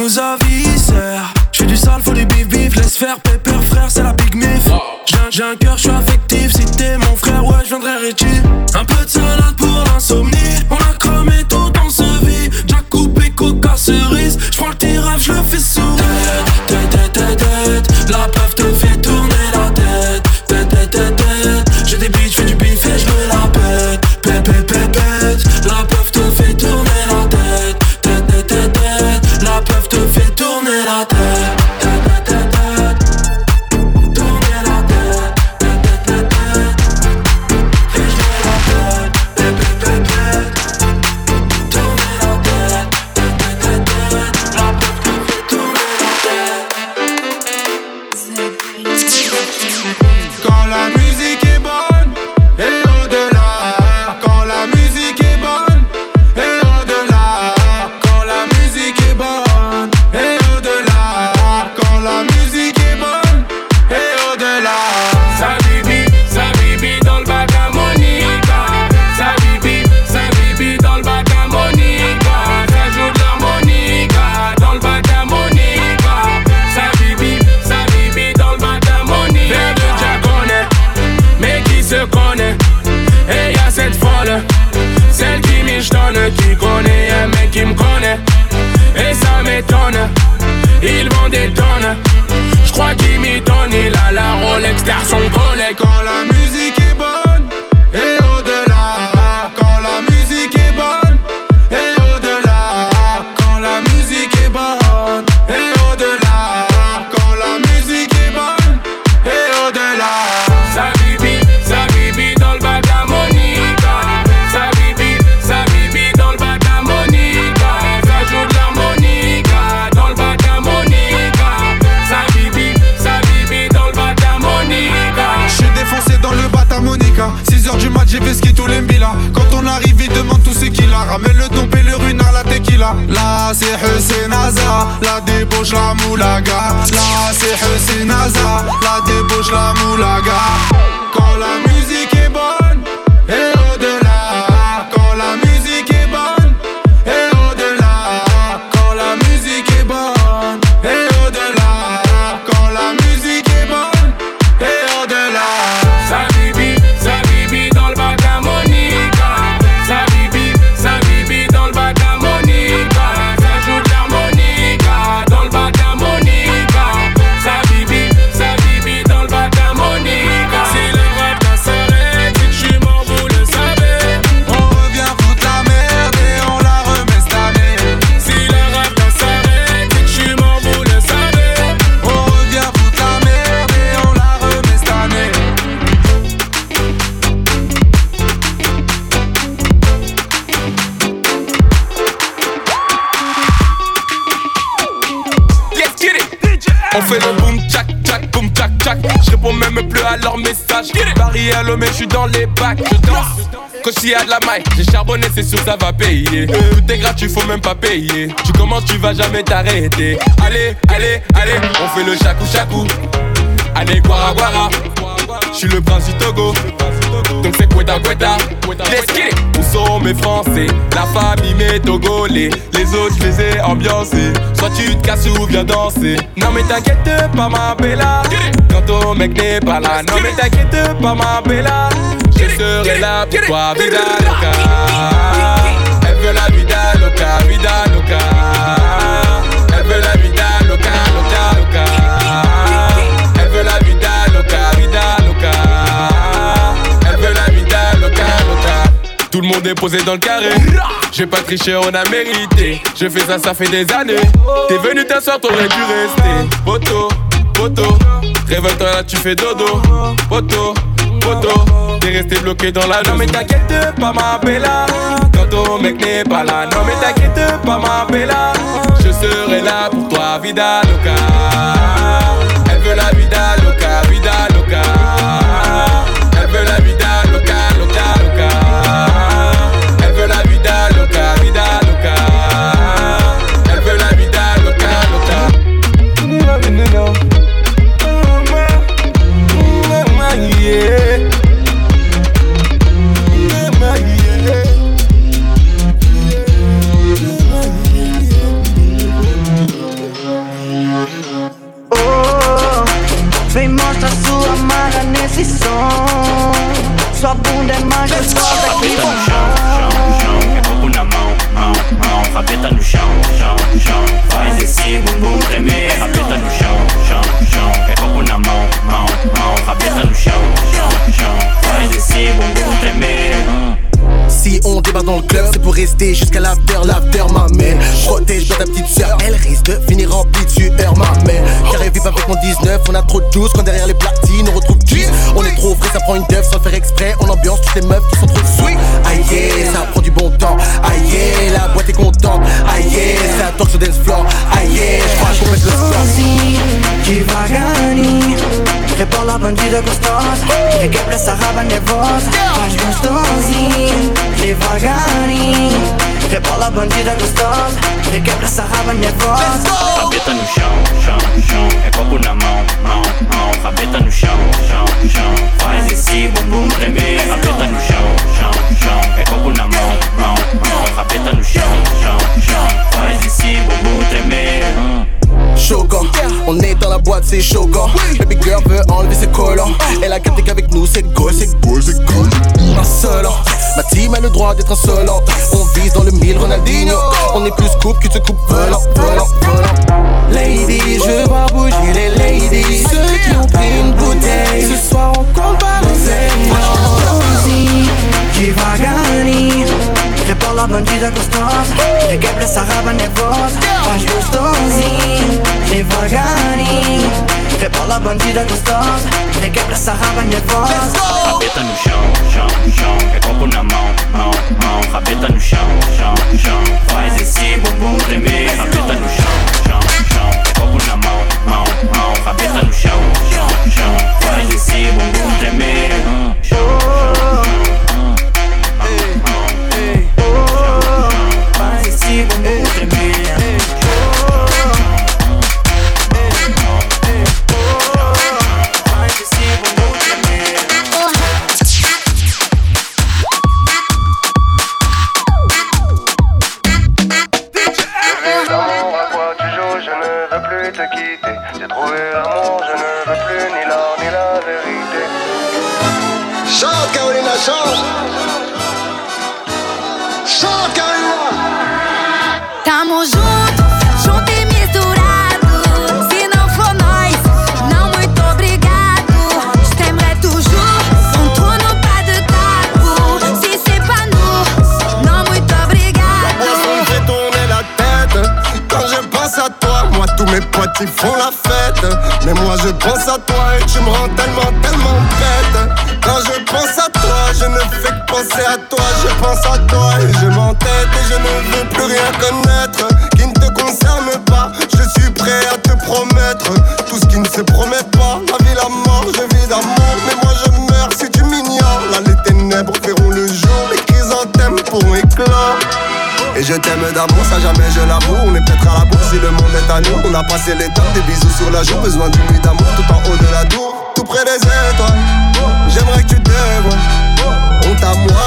news of dans la musique débouche la moulaga. Là c'est Hussein Aza La débouche la moulaga. mais je suis dans les bacs Je danse. Quand je suis à de la maille J'ai charbonné c'est sûr ça va payer. Euh, Tout est gratuit faut même pas payer. Tu commences tu vas jamais t'arrêter. Allez allez allez on fait le chakou chakou Allez guara guara. Je suis le prince du Togo. Donc c'est Kweta Kweta. Let's get. Où sont mes Français? La famille, mes Togolais. Les autres, je les ai ambiancés. Soit tu te casses ou viens danser. Non, mais t'inquiète pas, ma bella. Quand ton mec n'est pas là. Non, mais t'inquiète pas, ma bella. Je serai là pour toi, Vida Elle veut la Vida Loca, Vida posé dans le carré. J'ai pas triché, on a mérité. Je fais ça, ça fait des années. T'es venu t'asseoir, t'aurais dû rester. Poto, poto. Réveille-toi là, tu fais dodo. Poto, poto. T'es resté bloqué dans la Non, mais t'inquiète pas, ma bella. Quand ton mec n'est pas là. Non, mais t'inquiète pas, ma bella. Je serai là pour toi, vida loca. Elle veut la vida loca, vida loca. Elle veut la vida som. Sua bunda é majestosa que Rabeta no chão, chão, chão. Corpo na mão, mão, mão. Rabeta no chão, chão, chão. Faz esse bumbum tremer. Rabeta no chão, chão, chão. É corpo na mão, mão, mão. Rabeta no chão, chão, chão. Faz esse bumbum tremer. Si on débarque dans le club, c'est pour rester jusqu'à l'after, l'after m'amène. Protège ta petite sœur, elle risque de finir remplie de sueur, m'amène. Carré vip avec mon 19, on a trop de juice quand derrière les platines on retrouve 10. On est trop vrai, ça prend une dev sans le faire exprès. On ambiance toutes les meufs qui sont trop sweet. Aïe, yeah, ça prend du bon temps. Aïe, yeah, la boîte est contente. Aïe, yeah, c'est la torche dance floor. Aïe, yeah, j'crois qu'on pète le score. devagarinho Rebola a bandida gostosa Requebra essa raba nervosa Faz gostosinho Devagarinho Rebola a bandida gostosa Requebra essa raba nervosa Rabeta no chão, chão, chão. É corpo na mão, mão, mão. Rabeta no chão, chão, chão. Faz esse bumbum tremer. Rabeta no chão, chão, chão. É corpo na mão, mão, mão. Rabeta no chão, chão, chão. Faz esse bumbum tremer. Choquant, on est dans la boîte, c'est choquant. Baby girl veut enlever ses collants. Elle a capté qu'avec nous, c'est goal, c'est goal, c'est goal. Insolent, ma team a le droit d'être insolente. On vise dans le mille, Ronaldinho. On est plus coupe que te coupe volant, volant, volant. Ladies, je vois bouger les ladies. Ceux qui ont pris une bouteille. Ce soir, on compte pas Rebola a bandida gostosa Requebra essa raba nervosa Faz gostosinho Devagarinho Rebola bandida gostosa Requebra essa raba nervosa Rabeta no chão, chão, chão. É corpo na mão, mão, mão. Rabeta no chão, chão, chão. Faz esse bumbum tremer. Rabeta no chão, chão, chão. É corpo na mão, mão, mão. Rabeta no chão, chão, chão. Faz esse bumbum tremer. Chão, chão, chão. Penser à toi Je pense à toi et je m'entête Et je ne veux plus rien connaître. Qui ne te concerne pas Je suis prêt à te promettre. Tout ce qui ne se promet pas La vie, la mort, je vis d'amour. Mais moi je meurs si tu m'ignores. Là les ténèbres verront le jour Les chrysanthèmes pourront éclore. Et je t'aime d'amour, ça jamais je l'avoue. On est peut-être à la bourse si le monde est à nous. On a passé l'étape, des bisous sur la joue. Besoin d'une nuit d'amour tout en haut de la tour. Tout près des étoiles J'aimerais que tu te dévoiles Honte moi,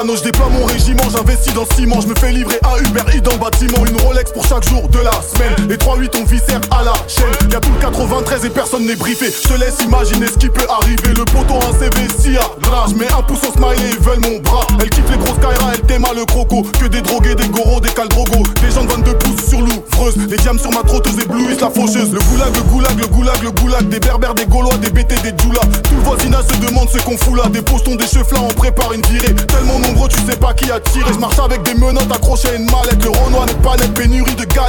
Thanos. Je déploie mon régiment, j'investis dans ciment. Je me fais livrer à Uber Eats dans bâtiment. Une Rolex pour chaque jour de la semaine. Les 3-8 on viscère à la chaîne. Y'a tout le 93 et personne n'est briefé. Je te laisse imaginer ce qui peut arriver. Le poteau, un CV, si à Je mets un pouce au smiley, ils veulent mon bras. Elle kiffe les grosses Kaira, elle t'aime le croco. Que des drogués, des goros, des caldrogos. Des gens de 22 pouces sur l'ouvreuse. Les diams sur ma trotteuse éblouissent la faucheuse. Le goulag, le goulag, le goulag, le goulag. Des berbères, des gaulois, des BT, des djoulas. Tout le voisinage se demande ce qu'on fout là. Qui a tiré. Je marche avec des menottes accrochées à une mallette. Le Renoir n'est pas net,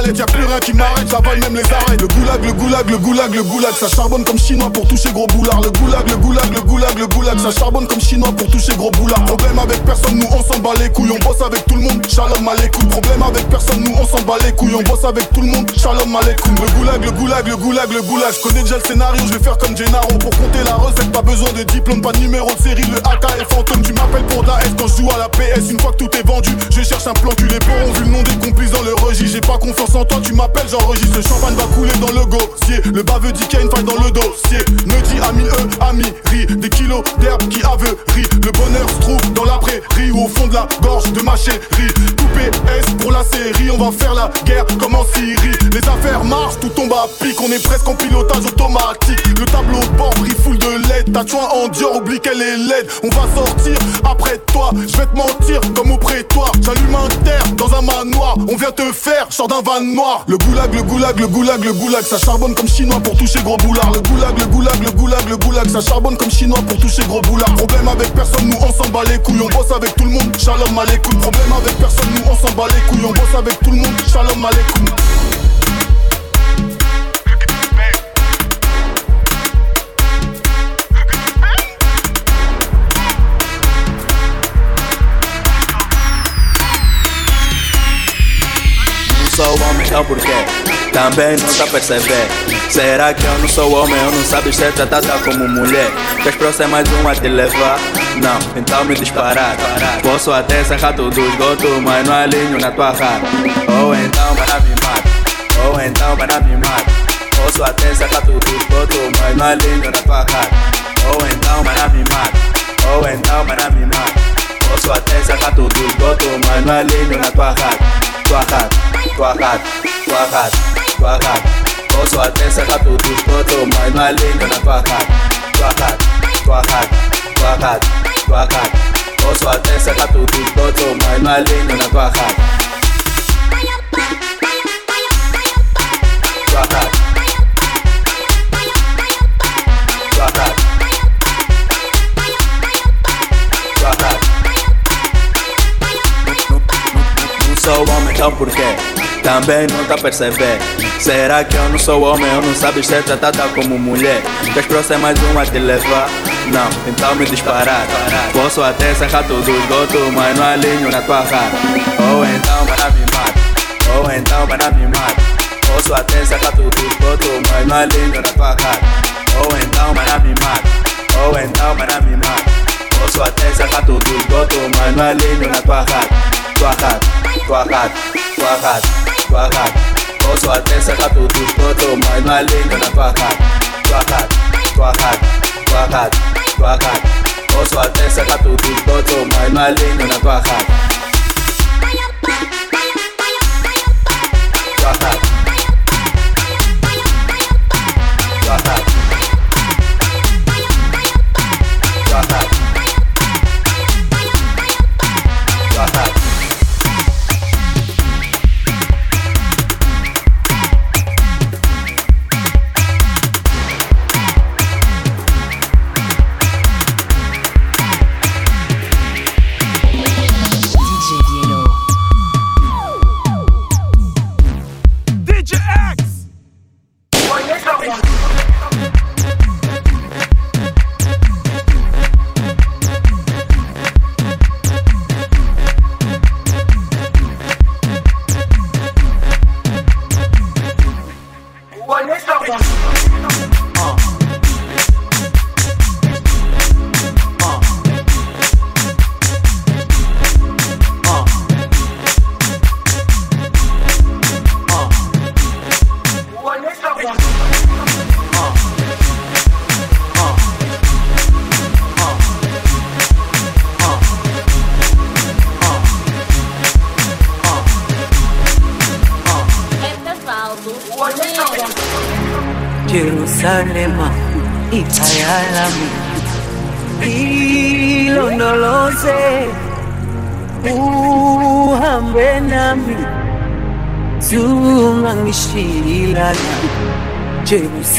galettes. Y'a plus rien qui m'arrête, j'avale même les arrêts. Le goulag, le goulag, le goulag, le goulag. Ça charbonne comme chinois pour toucher gros boulard. Le goulag, le goulag, le goulag, le goulag. Ça charbonne comme chinois pour toucher gros boulard. Problème avec personne, nous on s'en bat les couilles. On bosse avec tout le monde. Shalom alaikum. Problème avec personne, nous on s'en bat les couilles. On bosse avec tout le monde. Shalom alaikum. Le goulag, le goulag, le goulag, le goulag. Je connais déjà le scénario, je vais faire comme Gennaro. Pour compter la recette, pas besoin de diplôme, pas de numéro de série. Le AK est fantôme, tu m'appelles pour de la S quand je joue à la PS. Une fois que tout est vendu, je cherche un plan cul. Les ont vu le nom des complices dans le registre. J'ai pas confiance en toi, tu m'appelles, j'enregistre. Le champagne va couler dans le gossier. Le baveux dit qu'il y a une faille dans le dossier. Ne dit ami eux, ami ri. Des kilos d'herbe qui aveurit. Le bonheur se trouve dans la prairie au fond de la gorge de ma chérie. Coupé S pour la série, on va faire la guerre comme en Syrie. Les affaires marchent, tout tombe à pic. On est presque en pilotage automatique. Le tableau de bord brille full de LED. Ta joint en Dior, oublie qu'elle est laide. On va sortir après toi. Je vais te mentir comme au prétoire. J'allume un terre dans un manoir. On vient te faire, sort d'un van Le goulag, le goulag, le goulag, le goulag. Ça charbonne comme chinois pour toucher gros boulard. Le goulag, le goulag, le goulag, le goulag. Ça charbonne comme chinois pour toucher gros boulard. Problème avec personne, nous on s'en bat les couilles. On bosse avec tout le monde. Shalom alaikum. Problème avec personne, nous on s'en bat les couilles. On bosse avec tout le monde. Shalom alaikum. Então por? Também não tá perceber. Será que eu não sou homem, eu não sabes ser tratada como mulher. Queres próximo mais um a te levar? Não, então me disparar. Posso até ser rato do esgoto, mas não alinho na tua rara Ou então para me mata Ou então para me mata Posso até ser rato do esgoto, mas não alinho na tua rara Ou então para me mata Ou então para me mata Posso até ser rato do esgoto, mas não alinho na tua rara Tua rara, Guacat, guacat, guacat Con su alteza captutus coto Mai maligno na guacat Guacat, guacat, guacat, guacat Con su alteza captutus coto Mai maligno na guacat Guacat sou homem, então por quê? Também não tá perceber Será que eu não sou homem, eu não sabes ser tratada como mulher. Queres é mais um a te levar? Não, então me disparar. Posso até ser rato do esgoto, mas não alinho na tua rara Ou então para me mata. Ou então para me mata. Posso até ser rato do esgoto, mas não alinho na tua rara Ou então para me Ou então para me Posso até ser rato do esgoto, mas não alinho na tua rara Tua rara, Cuacat, cuacat, cuacat Con su alteza que tu tu toto Mai mai linda na cuacat Cuacat, cuacat, cuacat, cuacat Con su alteza que tu tu toto Mai mai linda na cuacat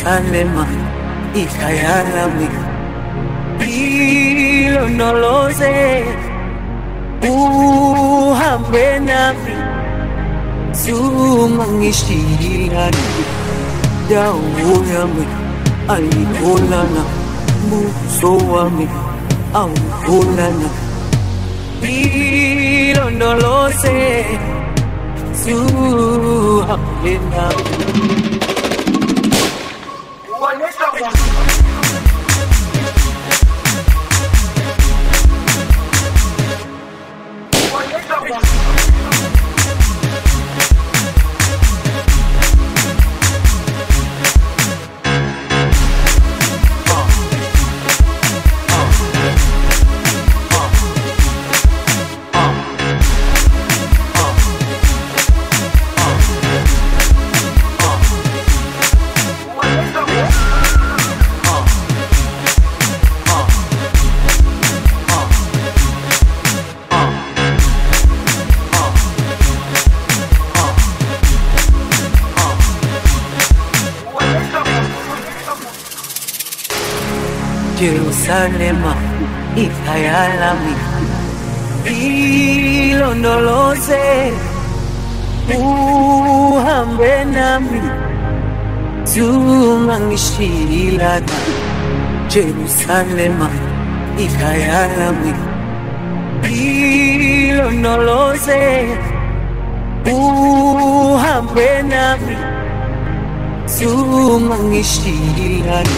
Jerusalema ikayalami ilondoloze uhambe nami. Zungangishilana dawo yami ayikholana buso wami awukholana ilondoloze zuhambe nami one is the. Jerusalema ikayalami ilondoloze uhambe nami zungangishilana Jerusalema ikayalami ilondoloze uhambe nami zungangishilana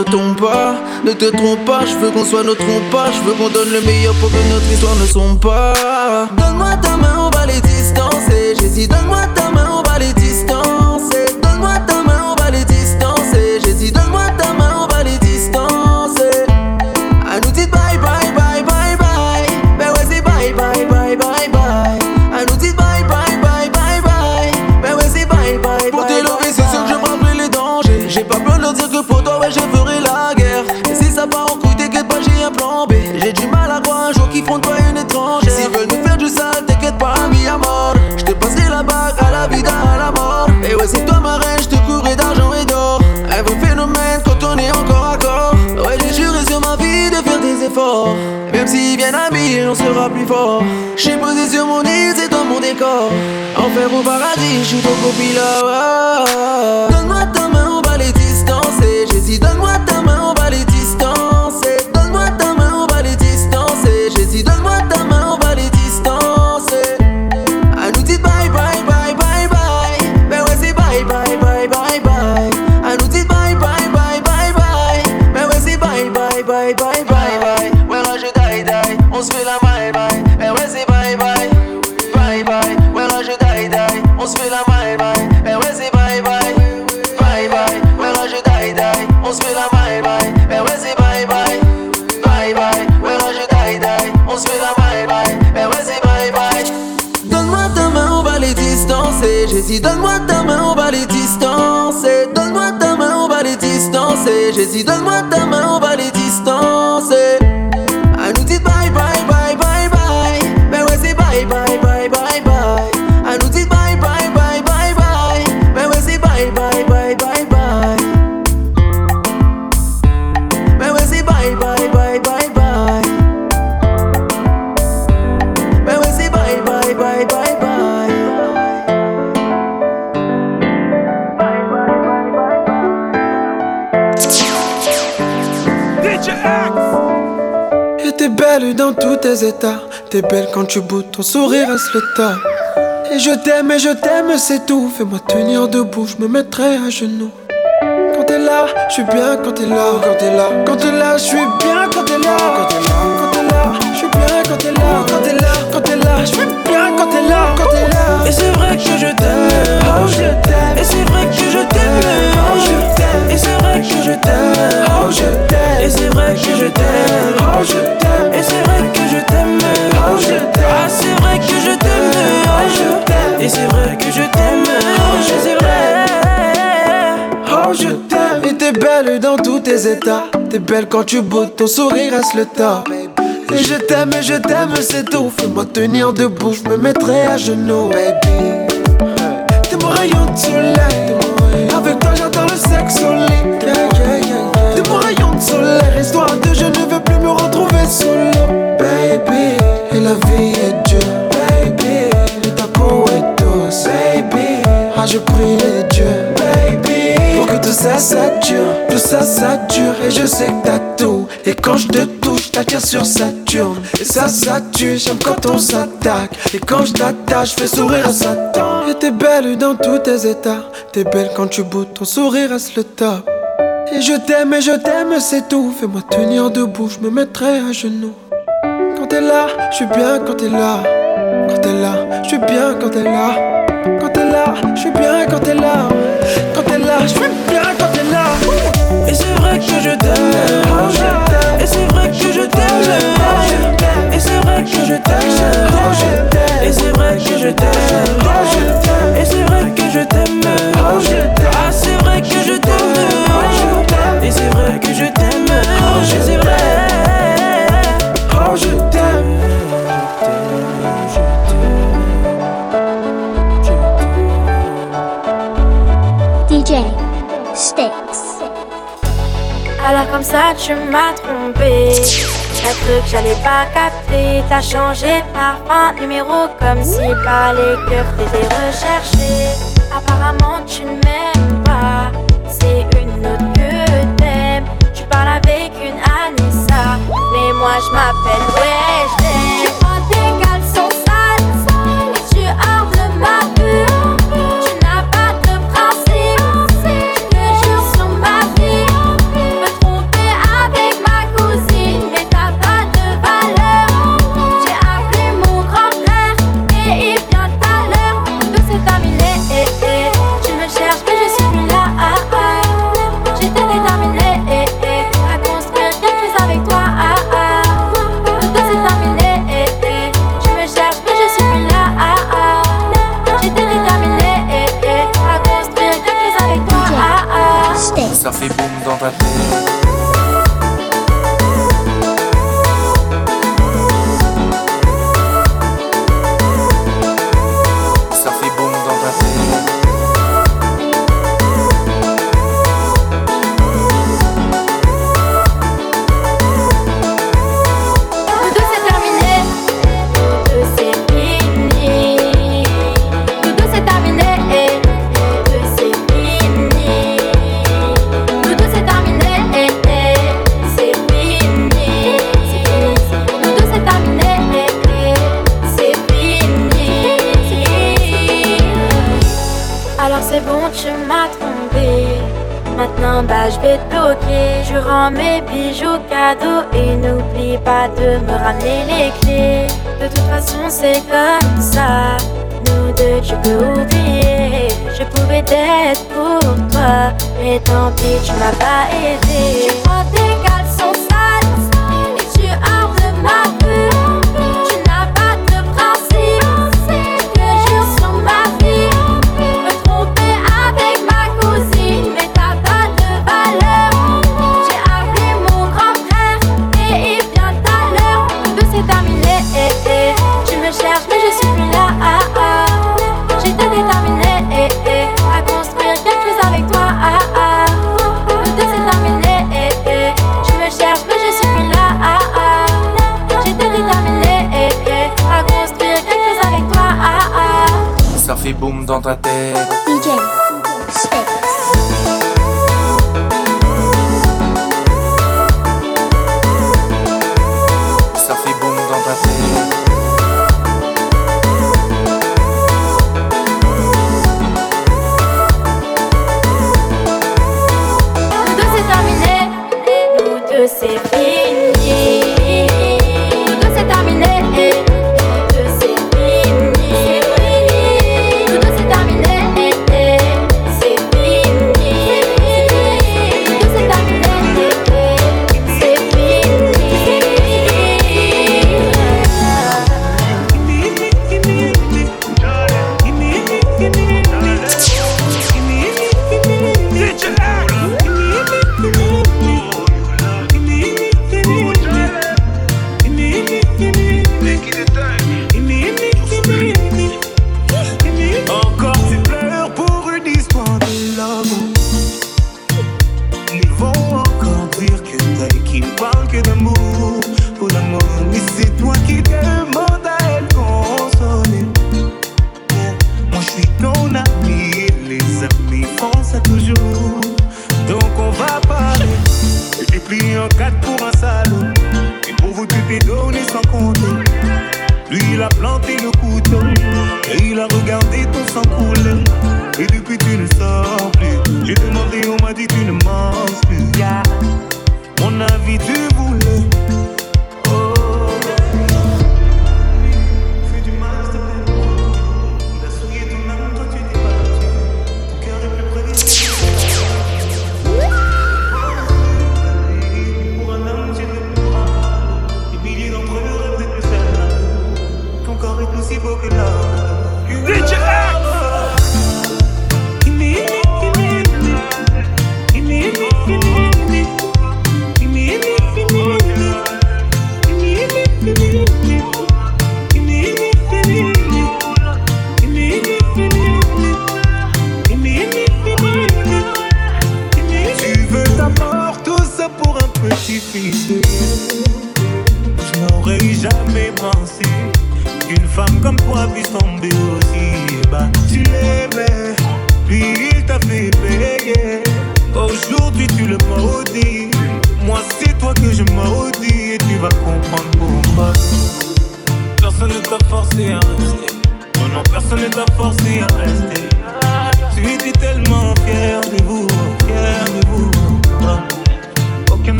ne tombe pas. Ne te trompe pas, je veux qu'on soit nos pas Je veux qu'on donne le meilleur pour que notre histoire ne sombre pas. Plus fort. J'suis posé sur mon île, c'est toi mon décor. Enfer au paradis, j'suis ton copilote. Donne-moi tu boudes, ton sourire reste le tas. Et je t'aime, et je t'aime, c'est tout. Fais-moi tenir debout, je me mettrai à genoux. Quand t'es là, je suis bien quand t'es là. Quand t'es là, quand t'es là, je suis bien quand t'es là. Quand t'es là, quand t'es là, je suis bien quand t'es là. Quand t'es là, quand t'es là, je suis bien là. Quand t'es là. Et c'est vrai que je t'aime, oh je t'aime. Et c'est vrai que je t'aime, oh je t'aime. Et c'est vrai que je t'aime, oh je t'aime. Et c'est vrai que je t'aime, oh je t'aime. Et c'est vrai que je t'aime, oh je t'aime. Ah c'est vrai que je t'aime, oh je t'aime. Et c'est vrai que je t'aime, oh c'est vrai. Oh je t'aime Et t'es belle dans tous tes états T'es belle quand tu boudes, ton sourire reste le tas Et je t'aime, et je t'aime, c'est tout. Fais-moi tenir debout, je me mettrai à genoux Baby. T'es mon rayon de soleil. Avec toi j'adore le sexe au lit. T'es mon rayon de soleil. Histoire de je ne veux plus me retrouver l'eau Baby. Et la vie est dure Baby. Et ta peau est douce Baby. Ah je prie les dieux Baby. Pour que tout ça ça dure Tout ça ça dure Et je sais que t'as tout Et quand je te touche t'attires sur Saturne Et ça ça tue J'aime quand on s'attaque Et quand je t'attache je fais sourire à Satan Et t'es belle dans tous tes états T'es belle quand tu boudes Ton sourire reste le top et je t'aime, et je t'aime, c'est tout. Fais-moi tenir debout, je me mettrai à genoux. Quand t'es là, je suis bien quand t'es là. Quand t'es là, je suis bien quand t'es là. Quand t'es là, je suis bien quand t'es là. Quand t'es là, je suis bien quand t'es là. C'est vrai que je t'aime, Et c'est vrai que je t'aime, Et c'est vrai que je t'aime, Et c'est vrai que je t'aime, Et c'est vrai que je t'aime, Ah c'est vrai que je t'aime, Et c'est vrai que je t'aime. Oh, je t'aime. Alors comme ça tu m'as trompé. Un truc j'allais pas capter. T'as changé de parfum, numéro Comme si par les cœurs t'étais recherché Apparemment tu ne m'aimes pas. C'est une autre que t'aimes. Tu parles avec une Anissa. Mais moi je m'appelle Weshden et n'oublie pas de me ramener les clés. De toute façon, c'est comme ça. Nous deux, tu peux oublier. Je pouvais être pour toi, mais tant pis, tu m'as pas aidé. dans ta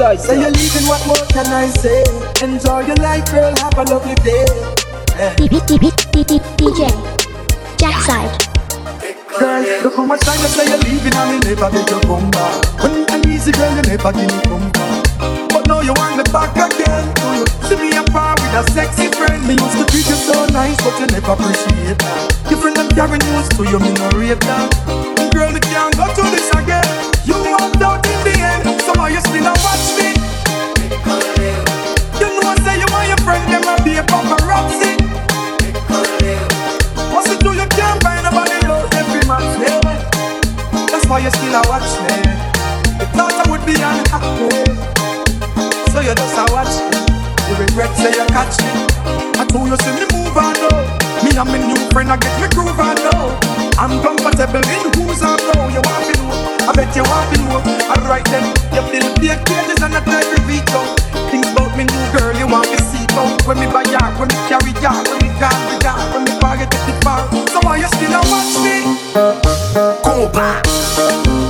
Say sir. you're leaving, what more can I say? Enjoy your life, girl, have a lovely day. Eh. DJ Jackside. Girl, look how much time you say you're leaving and me never get you come back. When I'm easy, girl, you never give me come back. But now you want me back again. See me apart with a sexy friend? Me used to treat you so nice, but you never appreciate that. Your friend them carry news to you, me no rate that. Girl, you can't go through this why you still a watch me. You thought I would be unhappy, so you just a watch me. You regret say you catch me. I told you see me move on now. Me and my new friend I get me groove on now. I'm comfortable in who's I know. You want me? I bet you want me know. Alright then, you feel the cages and I try to reach out. Think about me new girl, you want to see out. When me buy yard, when me carry yard, when me car me yard, when me forget to the bar. So why you still a watch me? Combat.